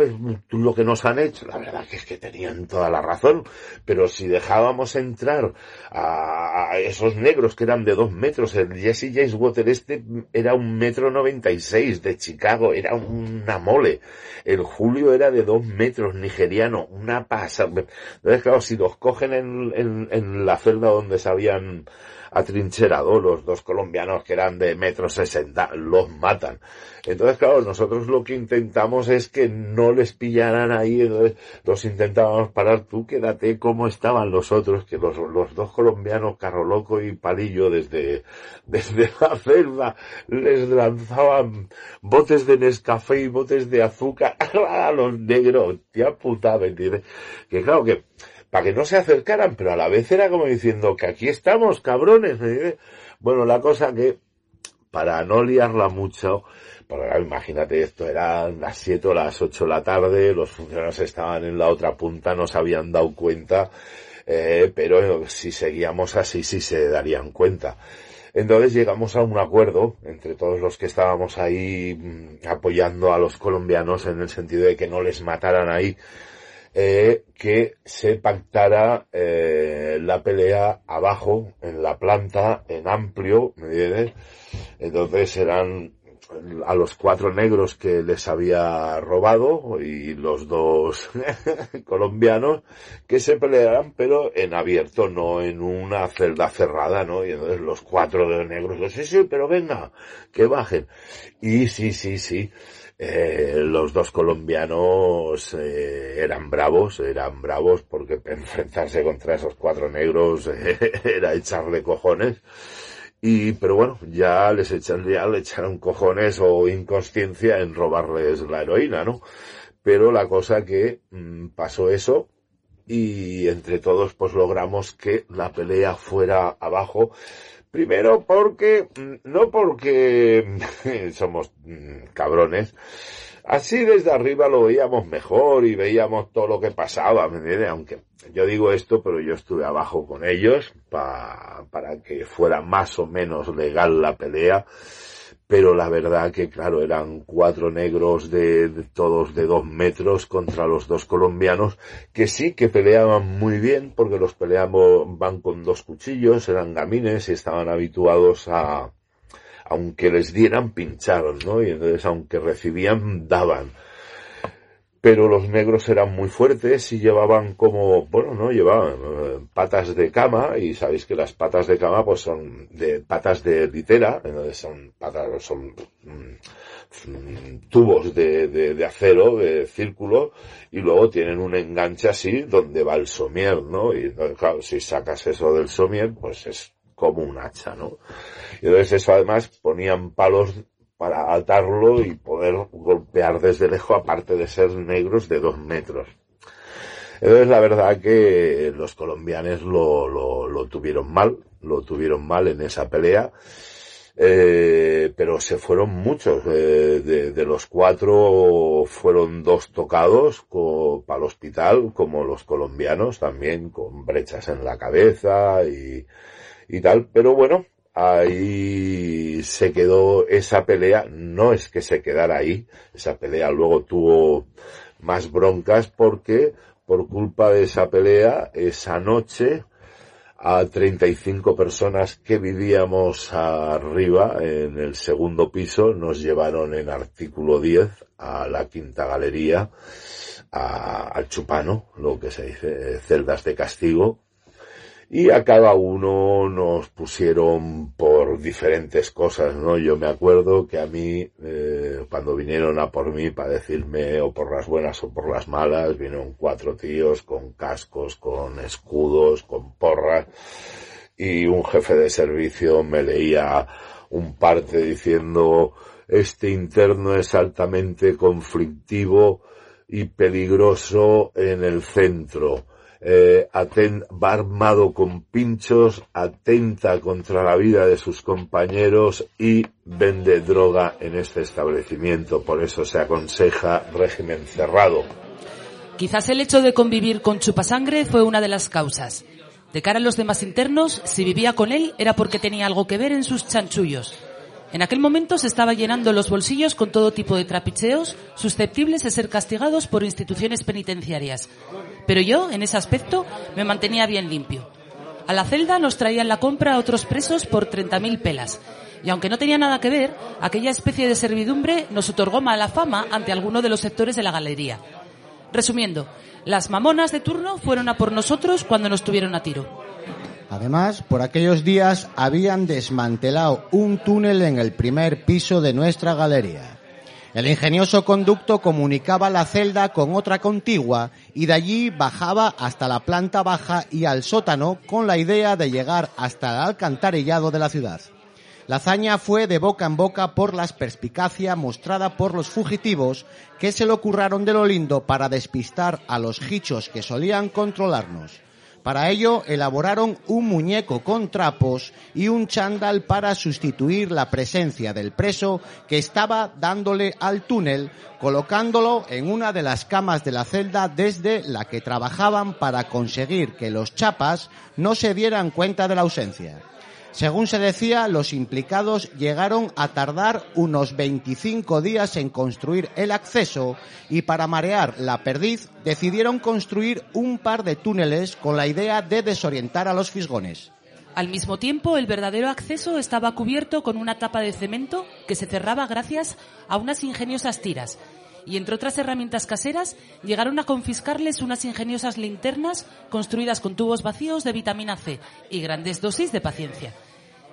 tú lo que nos han hecho, la verdad que es que tenían toda la razón, pero si dejábamos entrar a, esos negros que eran de dos metros, el Jesse James Water este era un metro noventa y seis de Chicago, era una mole, el Julio era de dos metros, nigeriano, una pasa, entonces claro, si los cogen en, en, en la celda donde se habían atrincherado los dos colombianos que eran de metro sesenta, los matan. Entonces, claro, nosotros lo que intentamos es que no les pillaran ahí, entonces los intentábamos parar, tú quédate como estaban los otros, que los, los dos colombianos, Carro Loco y Palillo, desde, desde la celda, les lanzaban botes de Nescafé y botes de azúcar a los negros, tía puta, ¿me entiendes? Que claro que, para que no se acercaran, pero a la vez era como diciendo que aquí estamos, cabrones. Bueno, la cosa que, para no liarla mucho, porque imagínate, esto eran las 7 o las 8 de la tarde, los funcionarios estaban en la otra punta, no se habían dado cuenta, eh, pero si seguíamos así sí se darían cuenta. Entonces llegamos a un acuerdo entre todos los que estábamos ahí mmm, apoyando a los colombianos en el sentido de que no les mataran ahí, eh, que se pactara eh, la pelea abajo, en la planta, en amplio, ¿me entiendes? Entonces eran a los cuatro negros que les había robado y los dos colombianos que se pelearan pero en abierto, no en una celda cerrada, ¿no? Y entonces los cuatro negros, sí, sí, pero venga, que bajen. Y sí, sí, sí. Eh, los dos colombianos eh, eran bravos, eran bravos porque enfrentarse contra esos cuatro negros eh, era echarle cojones. Y, pero bueno, ya les echan, ya le echaron cojones o inconsciencia en robarles la heroína, ¿no? Pero la cosa que mmm, pasó eso y entre todos pues logramos que la pelea fuera abajo. Primero porque, no porque somos cabrones, así desde arriba lo veíamos mejor y veíamos todo lo que pasaba, ¿me entiendes? Aunque yo digo esto, pero yo estuve abajo con ellos pa, para que fuera más o menos legal la pelea. Pero la verdad que claro, eran cuatro negros de, todos de dos metros contra los dos colombianos, que sí que peleaban muy bien, porque los peleamos, van con dos cuchillos, eran gamines y estaban habituados a, aunque les dieran, pincharon, ¿no? Y entonces, aunque recibían, daban. Pero los negros eran muy fuertes y llevaban como, bueno, no, llevaban eh, patas de cama y sabéis que las patas de cama pues son de patas de litera, entonces son patas, son mm, tubos de, de, acero, de círculo, y luego tienen un enganche así donde va el somier, ¿no? Y claro, si sacas eso del somier, pues es como un hacha, ¿no? Y entonces eso además ponían palos para atarlo y poder golpear desde lejos, aparte de ser negros de dos metros. Entonces la verdad que los colombianos lo, lo, lo tuvieron mal, lo tuvieron mal en esa pelea, eh, pero se fueron muchos, eh, de, los cuatro fueron dos tocados para el hospital, como los colombianos también, con brechas en la cabeza y, y tal, pero bueno, ahí se quedó esa pelea, no es que se quedara ahí, esa pelea luego tuvo más broncas porque por culpa de esa pelea, esa noche a 35 personas que vivíamos arriba en el segundo piso. Nos llevaron en artículo 10 a la quinta galería, a, al chupano, lo que se dice, eh, celdas de castigo. Y a cada uno nos pusieron por diferentes cosas, ¿no? Yo me acuerdo que a mí, eh, cuando vinieron a por mí para decirme o por las buenas o por las malas, vinieron cuatro tíos con cascos, con escudos, con porras, y un jefe de servicio me leía un parte diciendo, este interno es altamente conflictivo y peligroso en el centro. Eh, va armado con pinchos, atenta contra la vida de sus compañeros y vende droga en este establecimiento. Por eso se aconseja régimen cerrado. Quizás el hecho de convivir con Chupasangre fue una de las causas. De cara a los demás internos, si vivía con él era porque tenía algo que ver en sus chanchullos. En aquel momento se estaba llenando los bolsillos con todo tipo de trapicheos susceptibles de ser castigados por instituciones penitenciarias. Pero yo, en ese aspecto, me mantenía bien limpio. A la celda nos traían la compra a otros presos por 30.000 pelas. Y aunque no tenía nada que ver, aquella especie de servidumbre nos otorgó mala fama ante alguno de los sectores de la galería. Resumiendo, las mamonas de turno fueron a por nosotros cuando nos tuvieron a tiro. Además, por aquellos días habían desmantelado un túnel en el primer piso de nuestra galería. El ingenioso conducto comunicaba la celda con otra contigua y de allí bajaba hasta la planta baja y al sótano con la idea de llegar hasta el alcantarillado de la ciudad. La hazaña fue de boca en boca por la perspicacia mostrada por los fugitivos que se lo curraron de lo lindo para despistar a los hichos que solían controlarnos. Para ello elaboraron un muñeco con trapos y un chándal para sustituir la presencia del preso que estaba dándole al túnel, colocándolo en una de las camas de la celda desde la que trabajaban para conseguir que los chapas no se dieran cuenta de la ausencia. Según se decía, los implicados llegaron a tardar unos 25 días en construir el acceso y para marear la perdiz decidieron construir un par de túneles con la idea de desorientar a los fisgones. Al mismo tiempo, el verdadero acceso estaba cubierto con una tapa de cemento que se cerraba gracias a unas ingeniosas tiras. Y entre otras herramientas caseras, llegaron a confiscarles unas ingeniosas linternas construidas con tubos vacíos de vitamina C y grandes dosis de paciencia.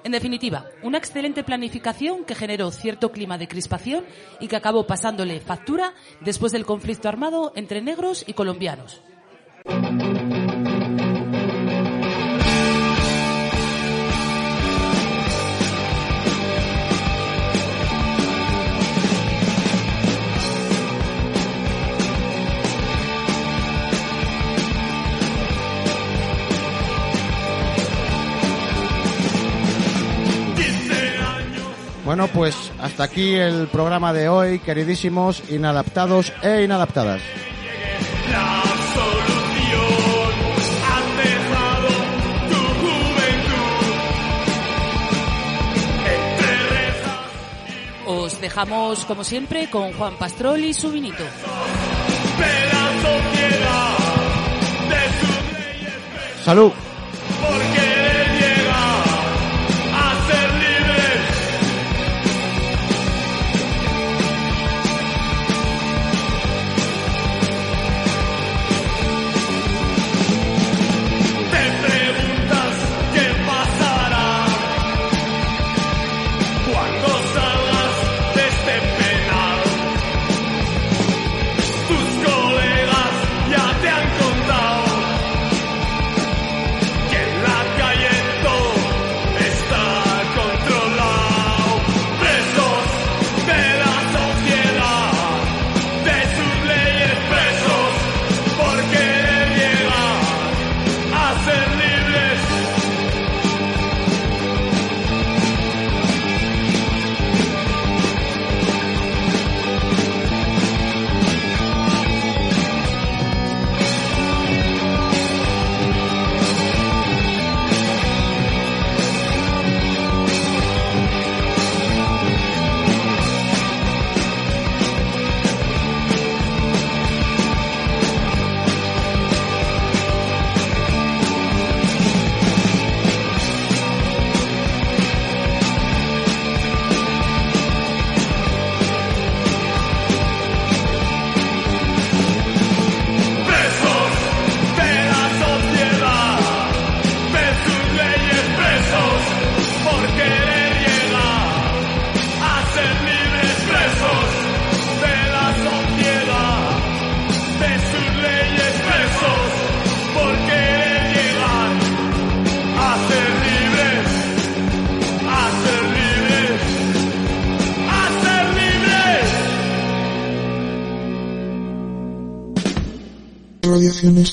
En definitiva, una excelente planificación que generó cierto clima de crispación y que acabó pasándole factura después del conflicto armado entre negros y colombianos. Bueno, pues hasta aquí el programa de hoy, queridísimos inadaptados e inadaptadas. Os dejamos, como siempre, con Juan Pastrol y su vinito. Salud.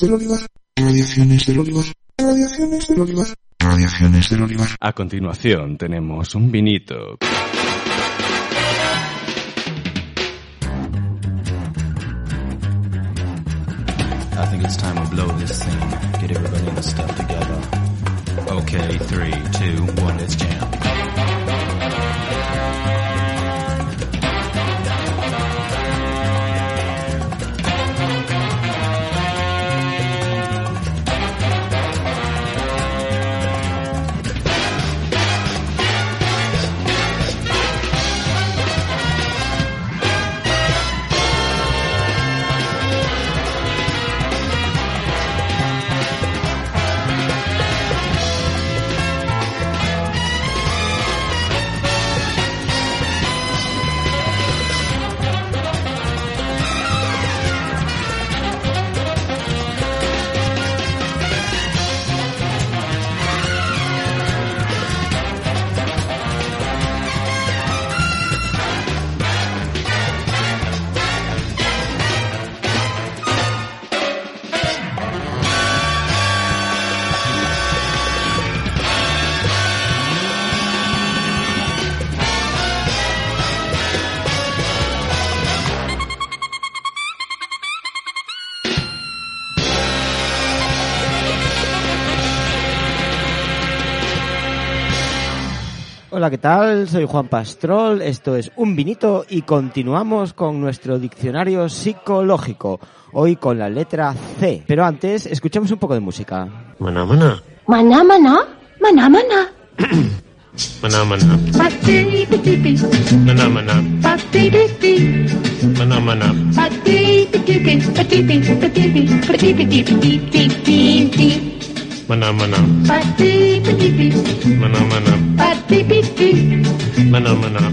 Radiaciones del olivar. Radiaciones del olivar. Radiaciones del olivar. Radiaciones del olivar. A continuación tenemos un vinito. I think it's time to blow this thing. Get everybody in the stuff together. Soy Juan Pastrol, esto es Un Vinito y continuamos con nuestro diccionario psicológico, hoy con la letra C. Pero antes, escuchemos un poco de música. Maná, maná. Maná, maná, maná, maná. Maná, maná. Maná, maná. Maná, maná. Maná, maná. Maná, maná. Maná, maná.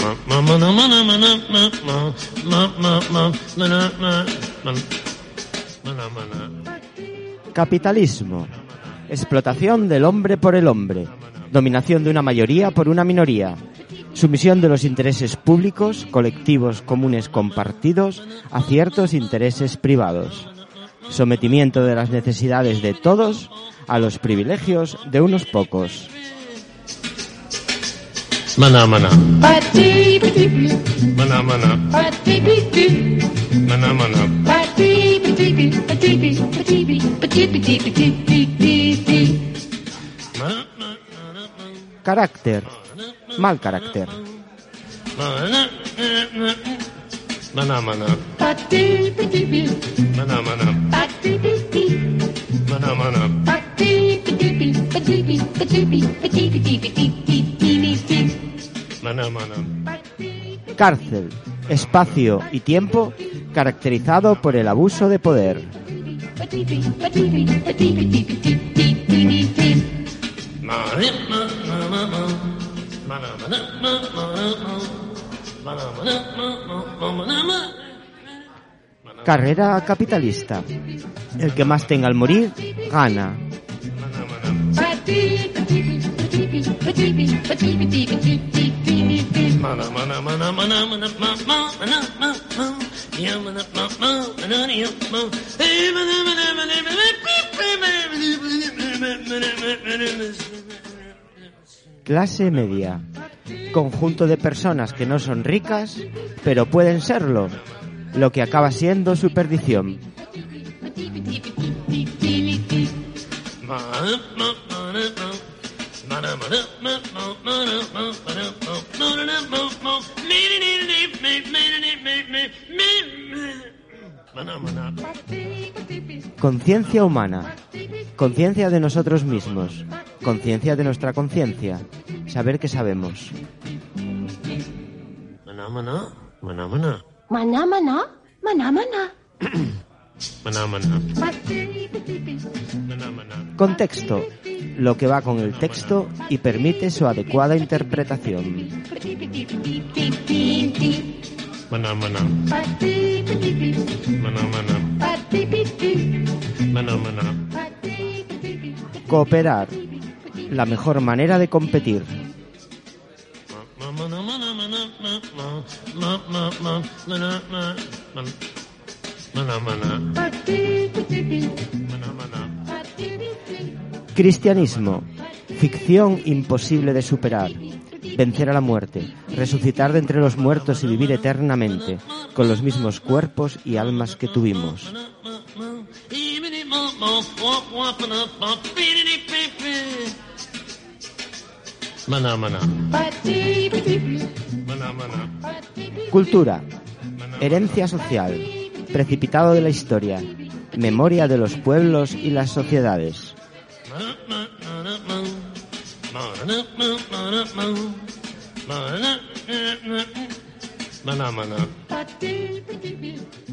Ma- ma- maná, maná, maná, ma- ma- ma- ma- ma- maná, ma- ma- maná, maná. Capitalismo. Explotación del hombre por el hombre. Dominación de una mayoría por una minoría. Sumisión de los intereses públicos, colectivos comunes compartidos a ciertos intereses privados. Sometimiento de las necesidades de todos a los privilegios de unos pocos. Maná, maná. Maná, maná. Maná, maná. Carácter mal carácter. Cárcel, espacio y tiempo caracterizado por el abuso de poder. Carrera capitalista. El que más tenga al morir, gana. Clase media. Conjunto de personas que no son ricas, pero pueden serlo. Lo que acaba siendo su perdición. Conciencia humana. Conciencia de nosotros mismos. Conciencia de nuestra conciencia. Saber que sabemos. Maná, maná, maná, maná. Maná, maná, maná, maná. Maná, maná. Maná, maná. Contexto. Lo que va con el texto y permite su adecuada interpretación. Cooperar. La mejor manera de competir. Cristianismo. Ficción imposible de superar. Vencer a la muerte, resucitar de entre los muertos y vivir eternamente, con los mismos cuerpos y almas que tuvimos. Maná, maná. Cultura. Herencia social. Precipitado de la historia. Memoria de los pueblos y las sociedades.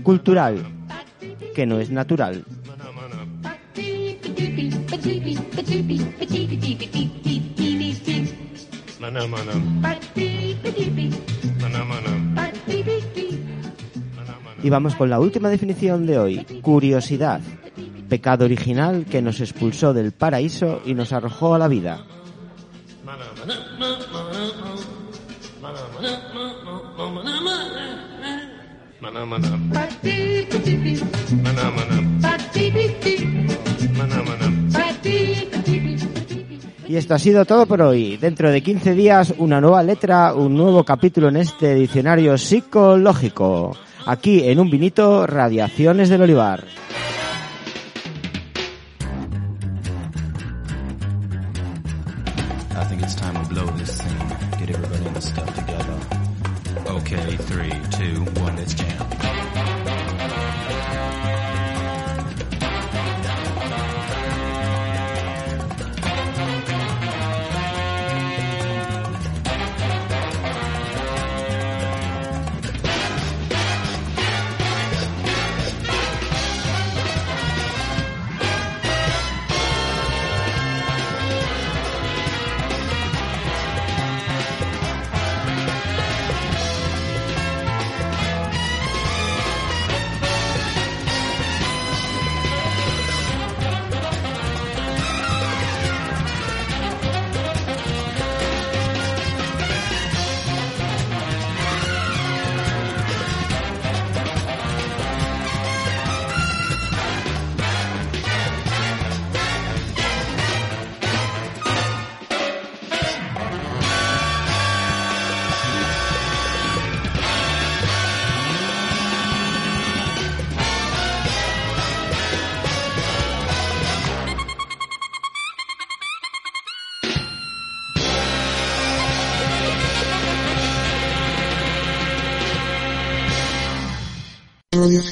Cultural. Que no es natural. Y vamos con la última definición de hoy. Curiosidad. Pecado original que nos expulsó del paraíso y nos arrojó a la vida. Y esto ha sido todo por hoy. Dentro de 15 días, una nueva letra, un nuevo capítulo en este diccionario psicológico. Aquí en un vinito, Radiaciones del Olivar.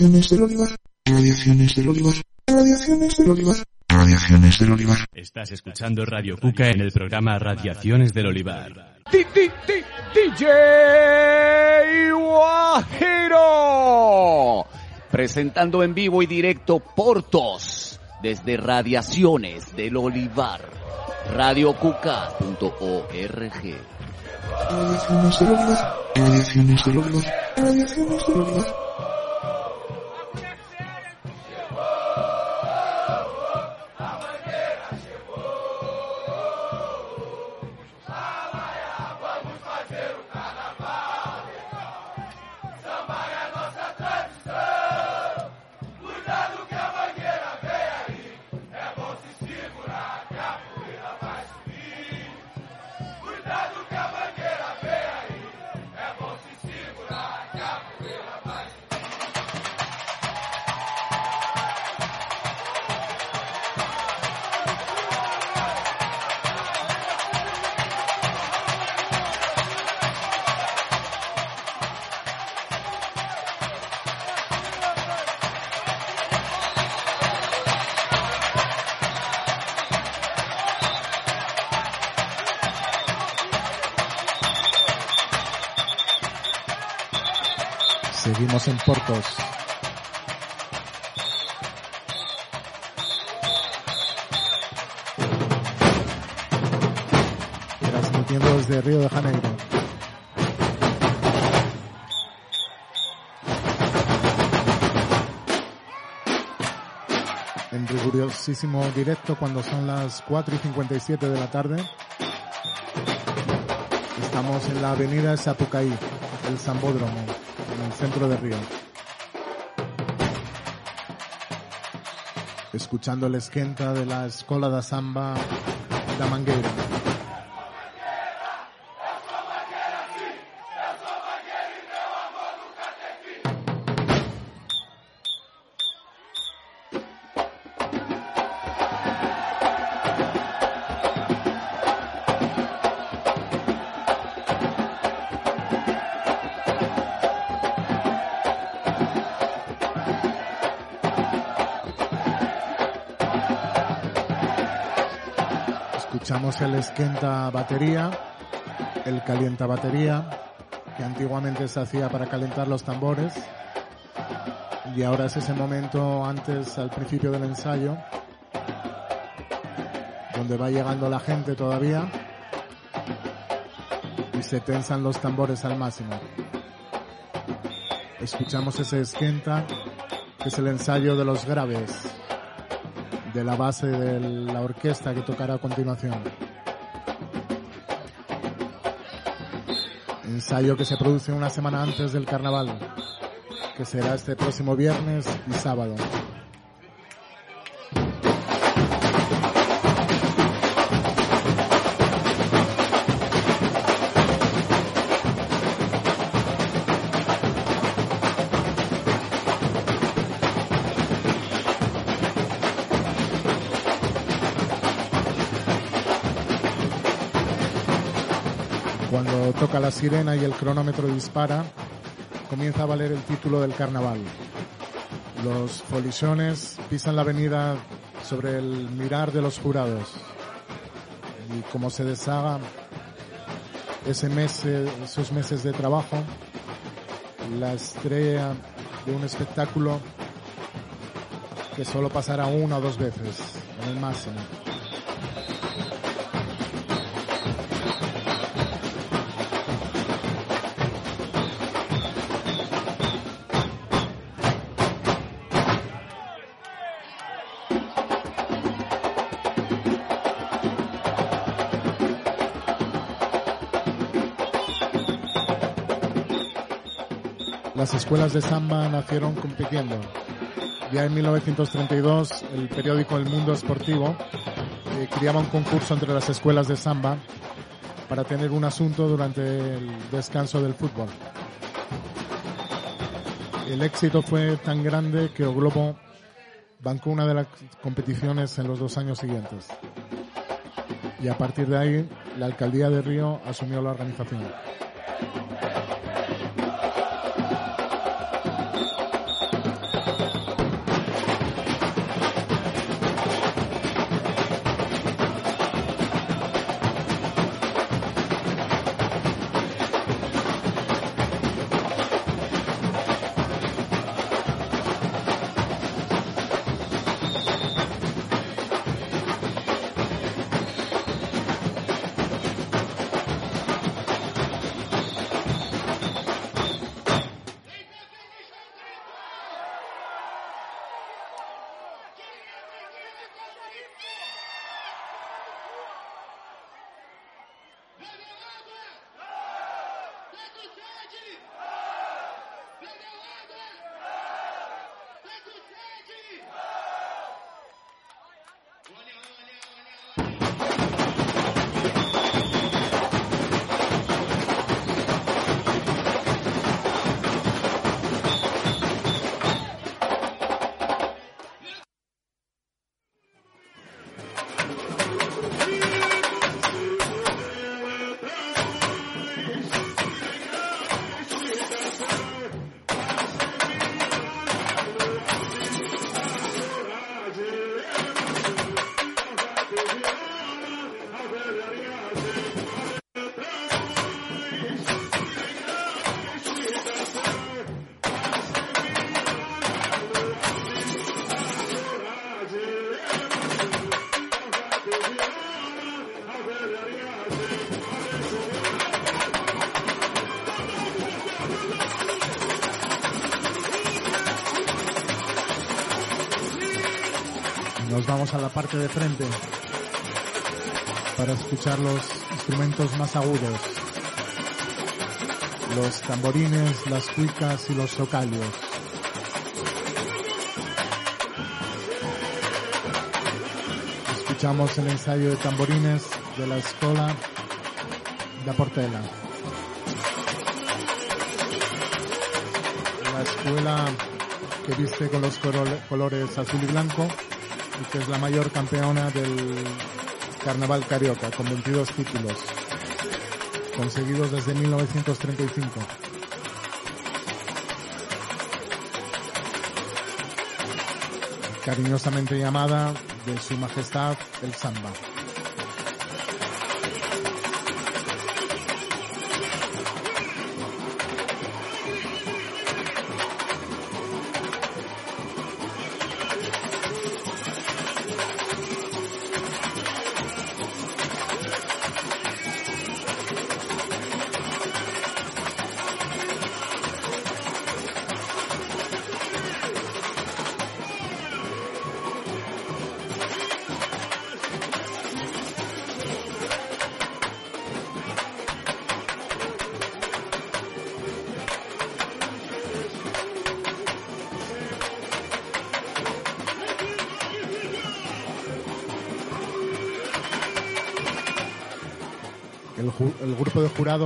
Radiaciones del Olivar. Radiaciones del Olivar. Radiaciones del Olivar. Radiaciones del Olivar. Estás escuchando Radio Cuca en el programa Radiaciones del Olivar. DJ Guajiro. Presentando en vivo y directo Portos desde Radiaciones del Olivar. radiocuca.org. Radiaciones del Olivar. Radiaciones del Olivar. Radiaciones del Olivar. En Portos. Transmitiendo desde Río de Janeiro. En rigurosísimo directo cuando son las 4 y 57 de la tarde. Estamos en la avenida Sapucaí, el el centro de Río. Escuchando el esquenta de la Escola da Samba da Mangueira. El esquenta batería, el calienta batería, que antiguamente se hacía para calentar los tambores. Y ahora es ese momento antes, al principio del ensayo, donde va llegando la gente todavía y se tensan los tambores al máximo. Escuchamos ese esquenta, que es el ensayo de los graves de la base de la orquesta que tocará a continuación. Ensayo que se produce una semana antes del carnaval, que será este próximo viernes y sábado. La sirena y el cronómetro dispara, comienza a valer el título del carnaval. Los folichones pisan la avenida sobre el mirar de los jurados. Y como se deshaga ese mes, esos meses de trabajo, la estrella de un espectáculo que solo pasará una o dos veces, en el máximo. Las escuelas de samba nacieron compitiendo. Ya en 1932 el periódico El Mundo Esportivo eh, creaba un concurso entre las escuelas de samba para tener un asunto durante el descanso del fútbol. El éxito fue tan grande que O Globo bancó una de las competiciones en los dos años siguientes. Y a partir de ahí, la alcaldía de Río asumió la organización. Los instrumentos más agudos. los tamborines, las cuicas y los socalios. Escuchamos el ensayo de tamborines de la escuela da Portela. La escuela que viste con los colores azul y blanco y que es la mayor campeona del carnaval carioca con 22 títulos conseguidos desde 1935. Cariñosamente llamada de Su Majestad el Samba.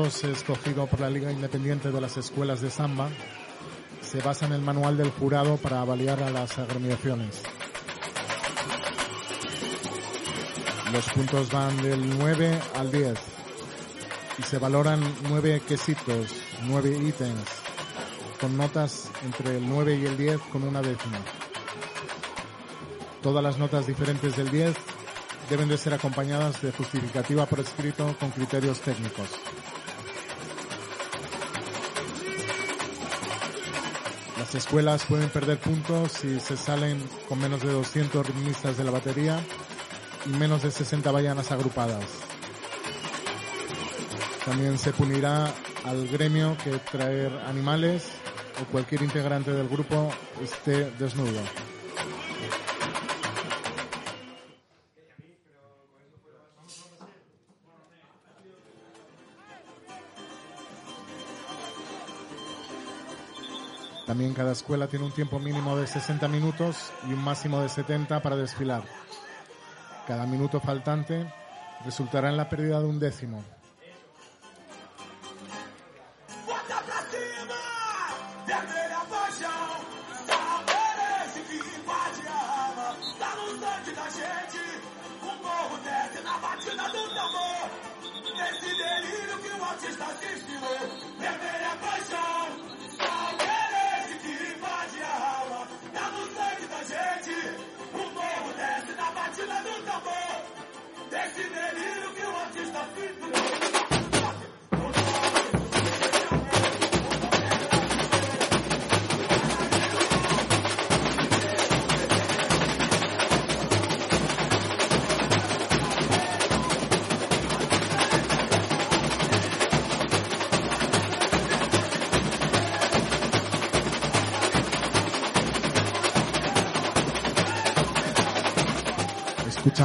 De jurados escogido por la Liga Independiente de las Escuelas de Samba se basa en el manual del jurado para avaliar a las agremiaciones. Los puntos van del 9 al 10 y se valoran 9 quesitos, 9 ítems, con notas entre el 9 y el 10 con una décima. Todas las notas diferentes del 10 deben de ser acompañadas de justificativa por escrito con criterios técnicos. Las escuelas pueden perder puntos si se salen con menos de 200 ritmistas de la batería y menos de 60 bayanas agrupadas. También se punirá al gremio que traer animales o cualquier integrante del grupo esté desnudo. También cada escuela tiene un tiempo mínimo de 60 minutos y un máximo de 70 para desfilar. Cada minuto faltante resultará en la pérdida de un décimo.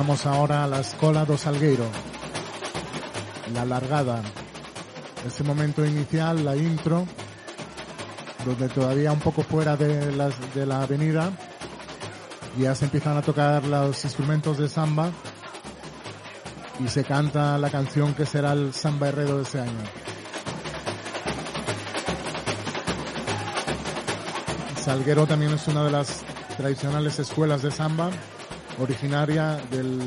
Escuchamos ahora a la Escola do Salgueiro. La largada. Ese momento inicial, la intro, donde todavía un poco fuera de, las, de la avenida ya se empiezan a tocar los instrumentos de samba y se canta la canción que será el samba herrero de ese año. Salguero también es una de las tradicionales escuelas de samba, originaria del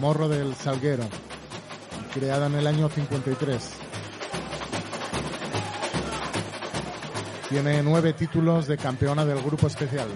Morro del Salguero, creada en el año 53. Tiene nueve títulos de campeona del grupo especial.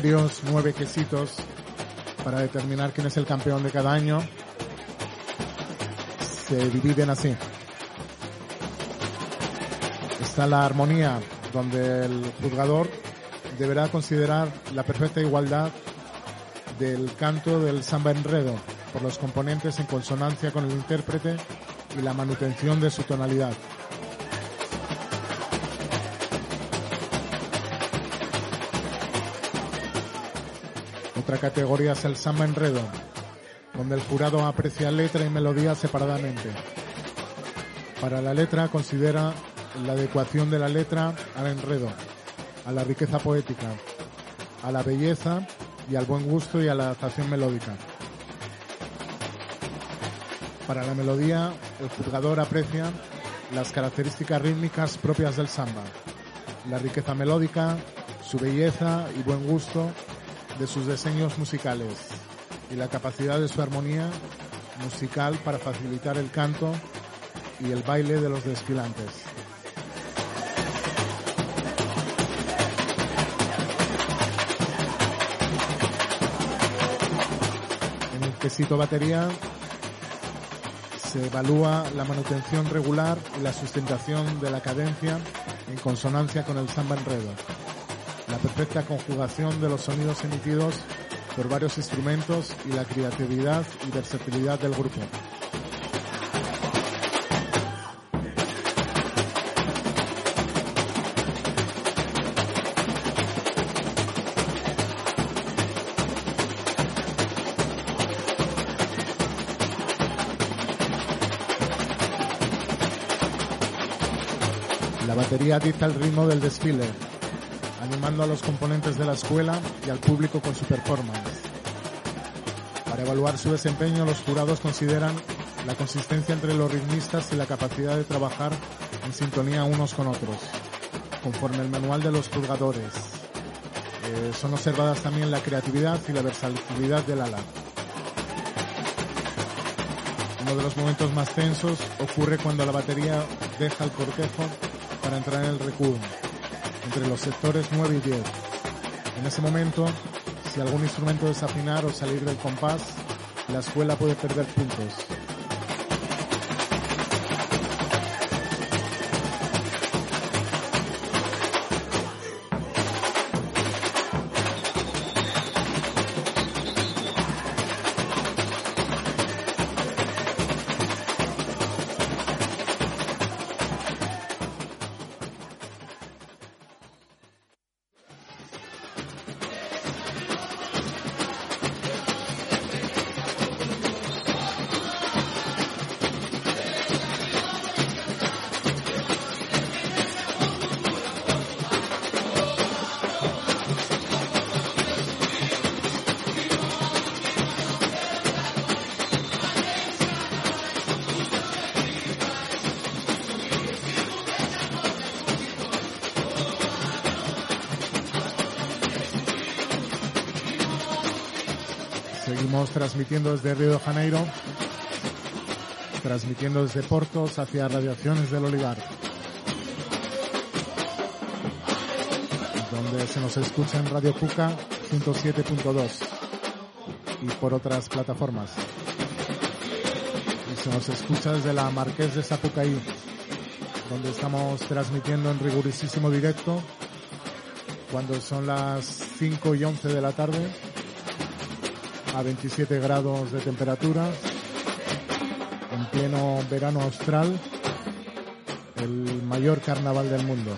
Criterios, nueve quesitos para determinar quién es el campeón de cada año se dividen así. Está la armonía donde el juzgador deberá considerar la perfecta igualdad del canto del samba enredo por los componentes en consonancia con el intérprete y la manutención de su tonalidad. Otra categoría es el samba enredo, donde el jurado aprecia letra y melodía separadamente. Para la letra considera la adecuación de la letra al enredo, a la riqueza poética, a la belleza y al buen gusto y a la adaptación melódica. Para la melodía, el juzgador aprecia las características rítmicas propias del samba, la riqueza melódica, su belleza y buen gusto de sus diseños musicales y la capacidad de su armonía musical para facilitar el canto y el baile de los desfilantes. En el quesito batería se evalúa la manutención regular y la sustentación de la cadencia en consonancia con el samba enredo, la perfecta conjugación de los sonidos emitidos por varios instrumentos y la creatividad y versatilidad del grupo. La batería dicta el ritmo del desfile, a los componentes de la escuela y al público con su performance. Para evaluar su desempeño, los jurados consideran la consistencia entre los ritmistas y la capacidad de trabajar en sintonía unos con otros, conforme el manual de los juzgadores. Eh, son observadas también la creatividad y la versatilidad del ala. Uno de los momentos más tensos ocurre cuando la batería deja el cortejo para entrar en el recudo, entre los sectores 9 y 10. En ese momento, si algún instrumento desafinar o salir del compás, la escuela puede perder puntos. Transmitiendo desde Río de Janeiro, transmitiendo desde Portos hacia Radiaciones del Olivar, donde se nos escucha en Radio Cuca 107.2 y por otras plataformas. Y se nos escucha desde la Marqués de Sapucaí, donde estamos transmitiendo en rigurosísimo directo cuando son las 5 y 11 de la tarde a 27 grados de temperatura, en pleno verano austral, el mayor carnaval del mundo.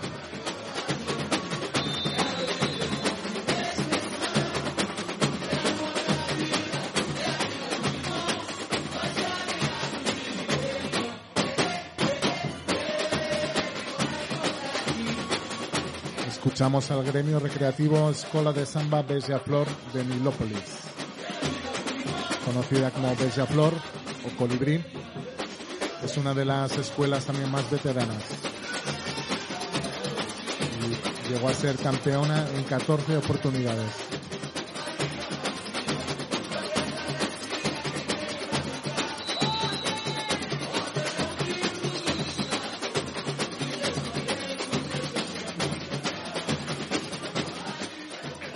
Escuchamos al gremio recreativo Escola de Samba Flor de Milópolis conocida como Bella Flor o Colibrí. Es una de las escuelas también más veteranas. Y llegó a ser campeona en 14 oportunidades.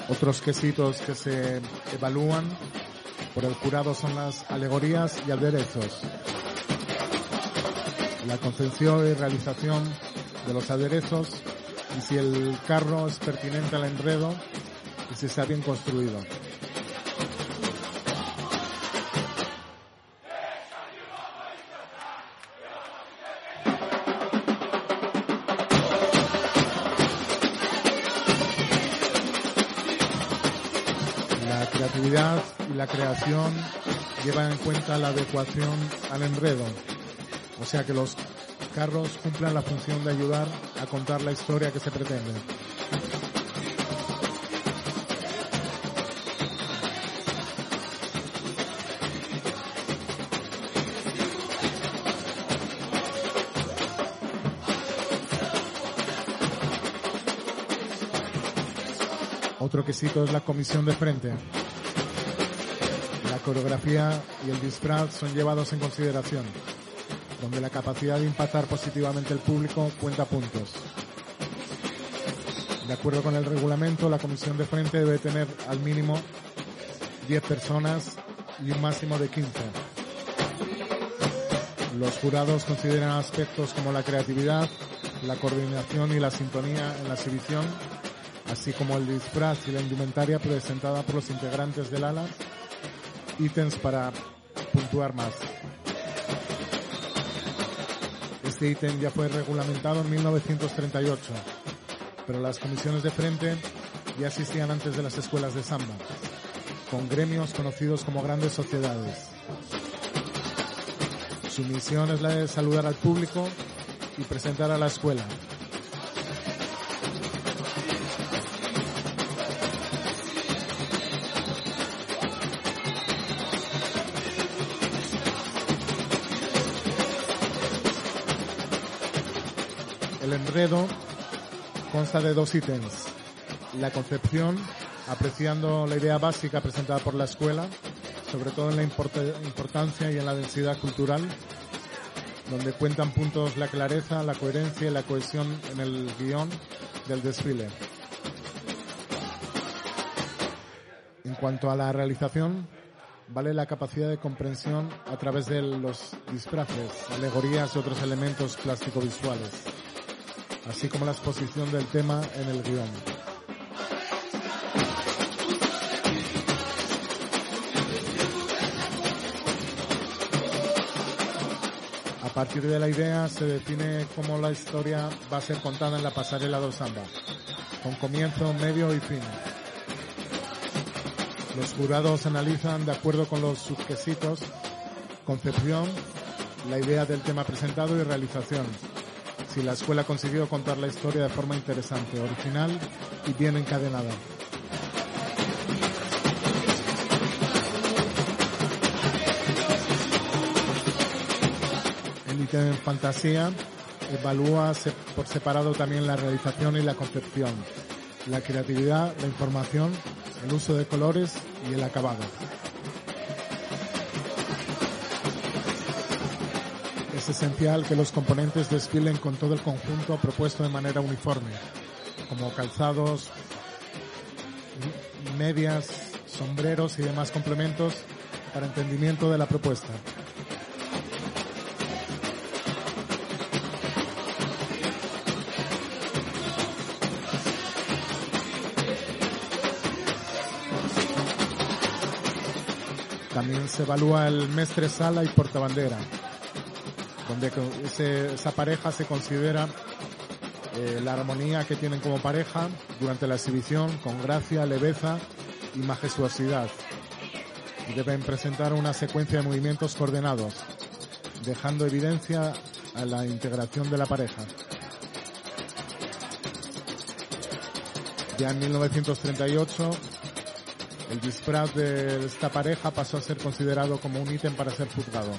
Otros quesitos que se evalúan por el jurado son las alegorías y aderezos. La concepción y realización de los aderezos y si el carro es pertinente al enredo y si está bien construido. Llevan en cuenta la adecuación al enredo, o sea que los carros cumplan la función de ayudar a contar la historia que se pretende. Otro quesito es la comisión de frente. Coreografía y el disfraz son llevados en consideración, donde la capacidad de impactar positivamente el público cuenta puntos. De acuerdo con el reglamento, la comisión de frente debe tener al mínimo 10 personas y un máximo de 15. Los jurados consideran aspectos como la creatividad, la coordinación y la sintonía en la exhibición, así como el disfraz y la indumentaria presentada por los integrantes del ala, ítems para puntuar más. Este ítem ya fue regulamentado en 1938, pero las comisiones de frente ya existían antes de las escuelas de samba, con gremios conocidos como grandes sociedades. Su misión es la de saludar al público y presentar a la escuela. De dos ítems. La concepción, apreciando la idea básica presentada por la escuela, sobre todo en la import- importancia y en la densidad cultural, donde cuentan puntos la clareza, la coherencia y la cohesión en el guion del desfile. En cuanto a la realización, vale la capacidad de comprensión a través de los disfraces, alegorías y otros elementos plástico-visuales, así como la exposición del tema en el guion. A partir de la idea se define cómo la historia va a ser contada en la pasarela dos samba, con comienzo, medio y fin. Los jurados analizan de acuerdo con los subquesitos concepción, la idea del tema presentado y realización. Si la escuela consiguió contar la historia de forma interesante, original y bien encadenada. El ítem fantasía evalúa por separado también la realización y la concepción, la creatividad, la información, el uso de colores y el acabado. Es esencial que los componentes desfilen con todo el conjunto propuesto de manera uniforme, como calzados, medias, sombreros y demás complementos para entendimiento de la propuesta. También se evalúa el mestre sala y portabandera, donde esa pareja se considera eh, la armonía que tienen como pareja durante la exhibición con gracia, leveza y majestuosidad. Deben presentar una secuencia de movimientos coordenados, dejando evidencia a la integración de la pareja. Ya en 1938, el disfraz de esta pareja pasó a ser considerado como un ítem para ser juzgado.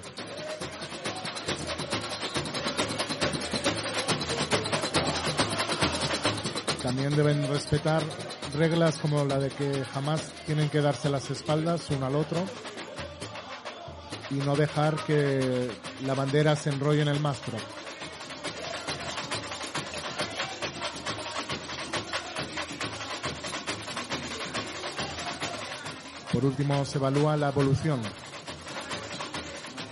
También deben respetar reglas como la de que jamás tienen que darse las espaldas uno al otro y no dejar que la bandera se enrolle en el mastro. Por último, se evalúa la evolución,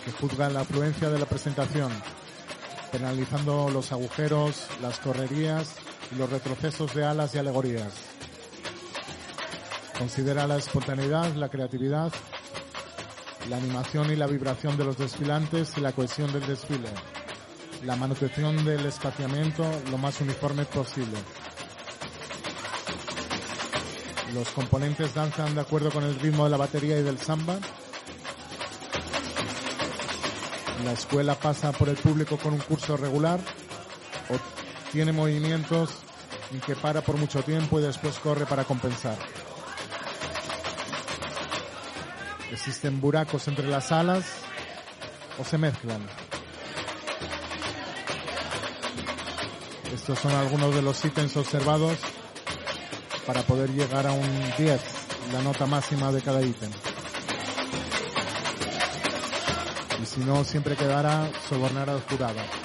que juzga la afluencia de la presentación, penalizando los agujeros, las correrías los retrocesos de alas y alegorías. Considera la espontaneidad, la creatividad, la animación y la vibración de los desfilantes y la cohesión del desfile, la manutención del espaciamiento lo más uniforme posible. Los componentes danzan de acuerdo con el ritmo de la batería y del samba. La escuela pasa por el público con un curso regular tiene movimientos en que para por mucho tiempo y después corre para compensar. Existen buracos entre las alas o se mezclan. Estos son algunos de los ítems observados para poder llegar a un 10, la nota máxima de cada ítem. Y si no, siempre quedará sobornar al jurado.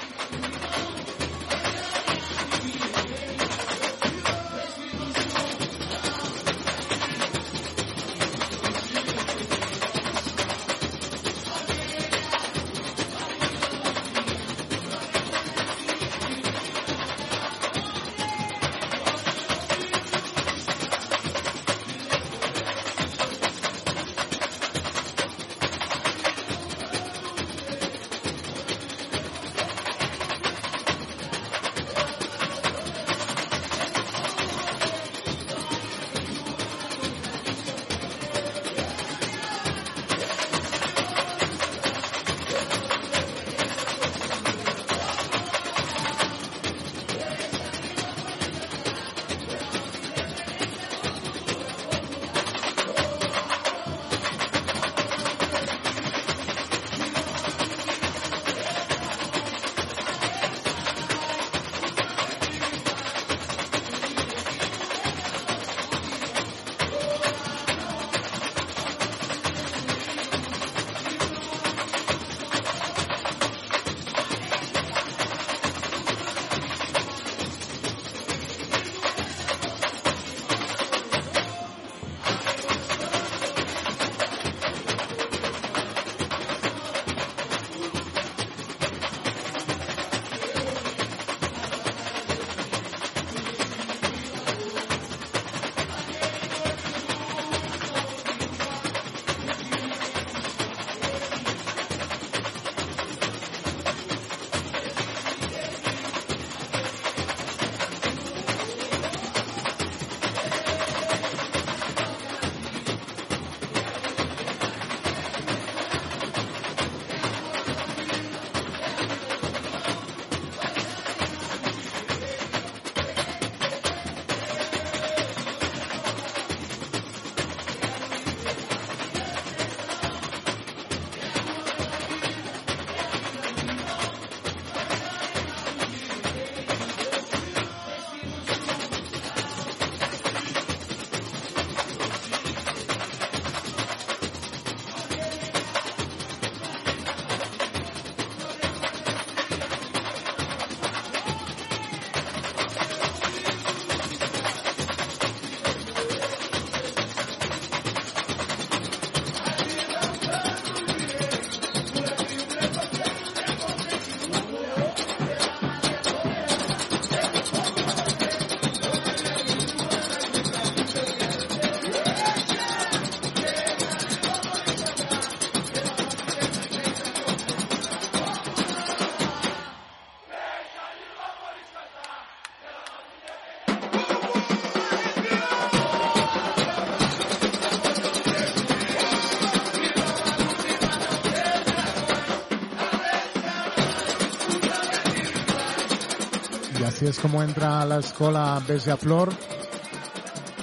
Es como entra a la escuela Besia Flor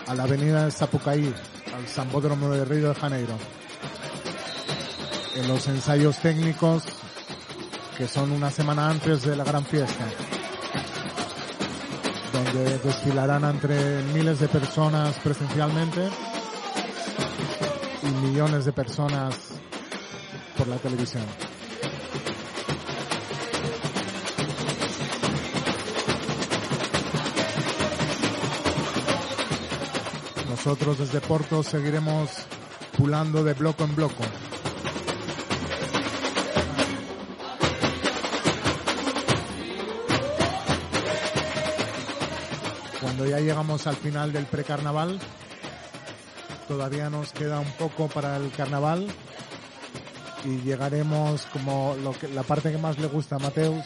a la avenida de Zapucaí, al Sambódromo de Río de Janeiro. En los ensayos técnicos, que son una semana antes de la gran fiesta, donde desfilarán entre miles de personas presencialmente y millones de personas por la televisión. Nosotros desde Porto seguiremos pulando de bloco en bloco. ya llegamos al final del precarnaval. Todavía nos queda un poco para el carnaval y llegaremos como lo que, la parte que más le gusta a Mateus,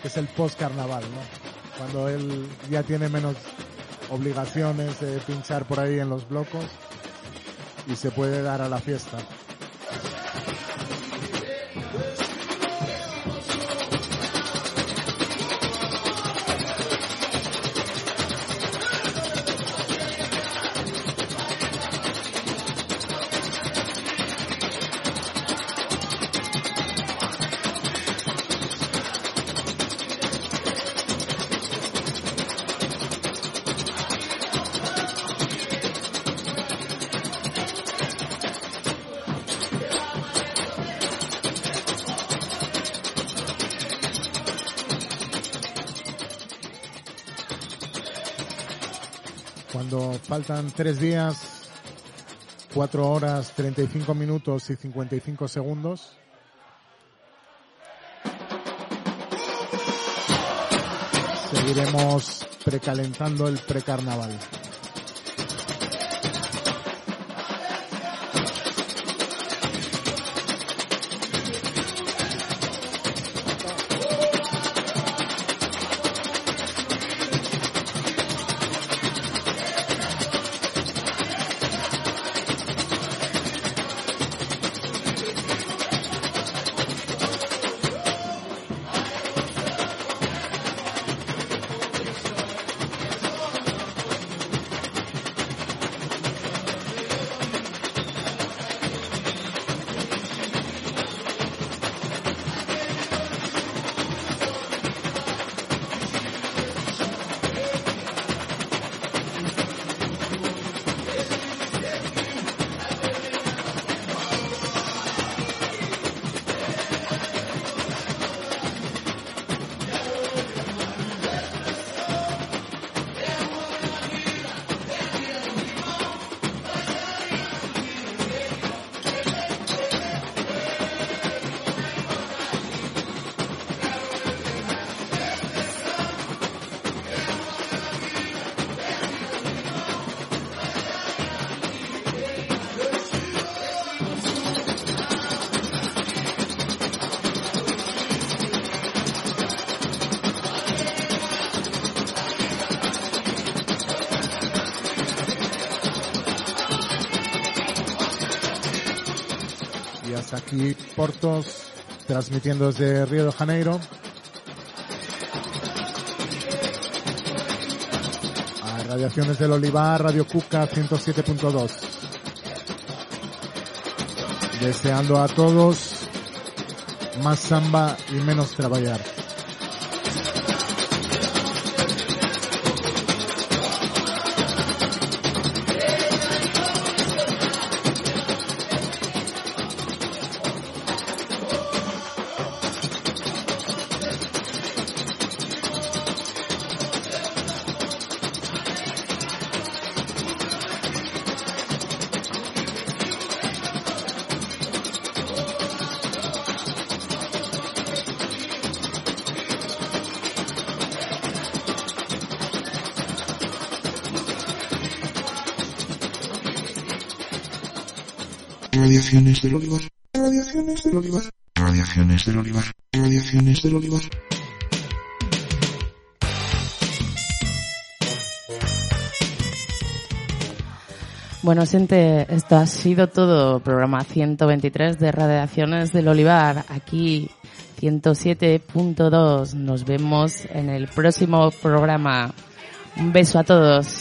que es el post-carnaval, ¿no? Cuando él ya tiene menos obligaciones de pinchar por ahí en los blocos y se puede dar a la fiesta. Cuando faltan tres días, cuatro horas, 35 minutos y 55 segundos. Seguiremos precalentando el precarnaval. Portos, transmitiendo desde Río de Janeiro. A Radiaciones del Olivar, Radio Cuca 107.2. Deseando a todos más samba y menos trabajar. Bueno, esto ha sido todo. Programa 123 de Radiaciones del Olivar. Aquí 107.2. Nos vemos en el próximo programa. Un beso a todos.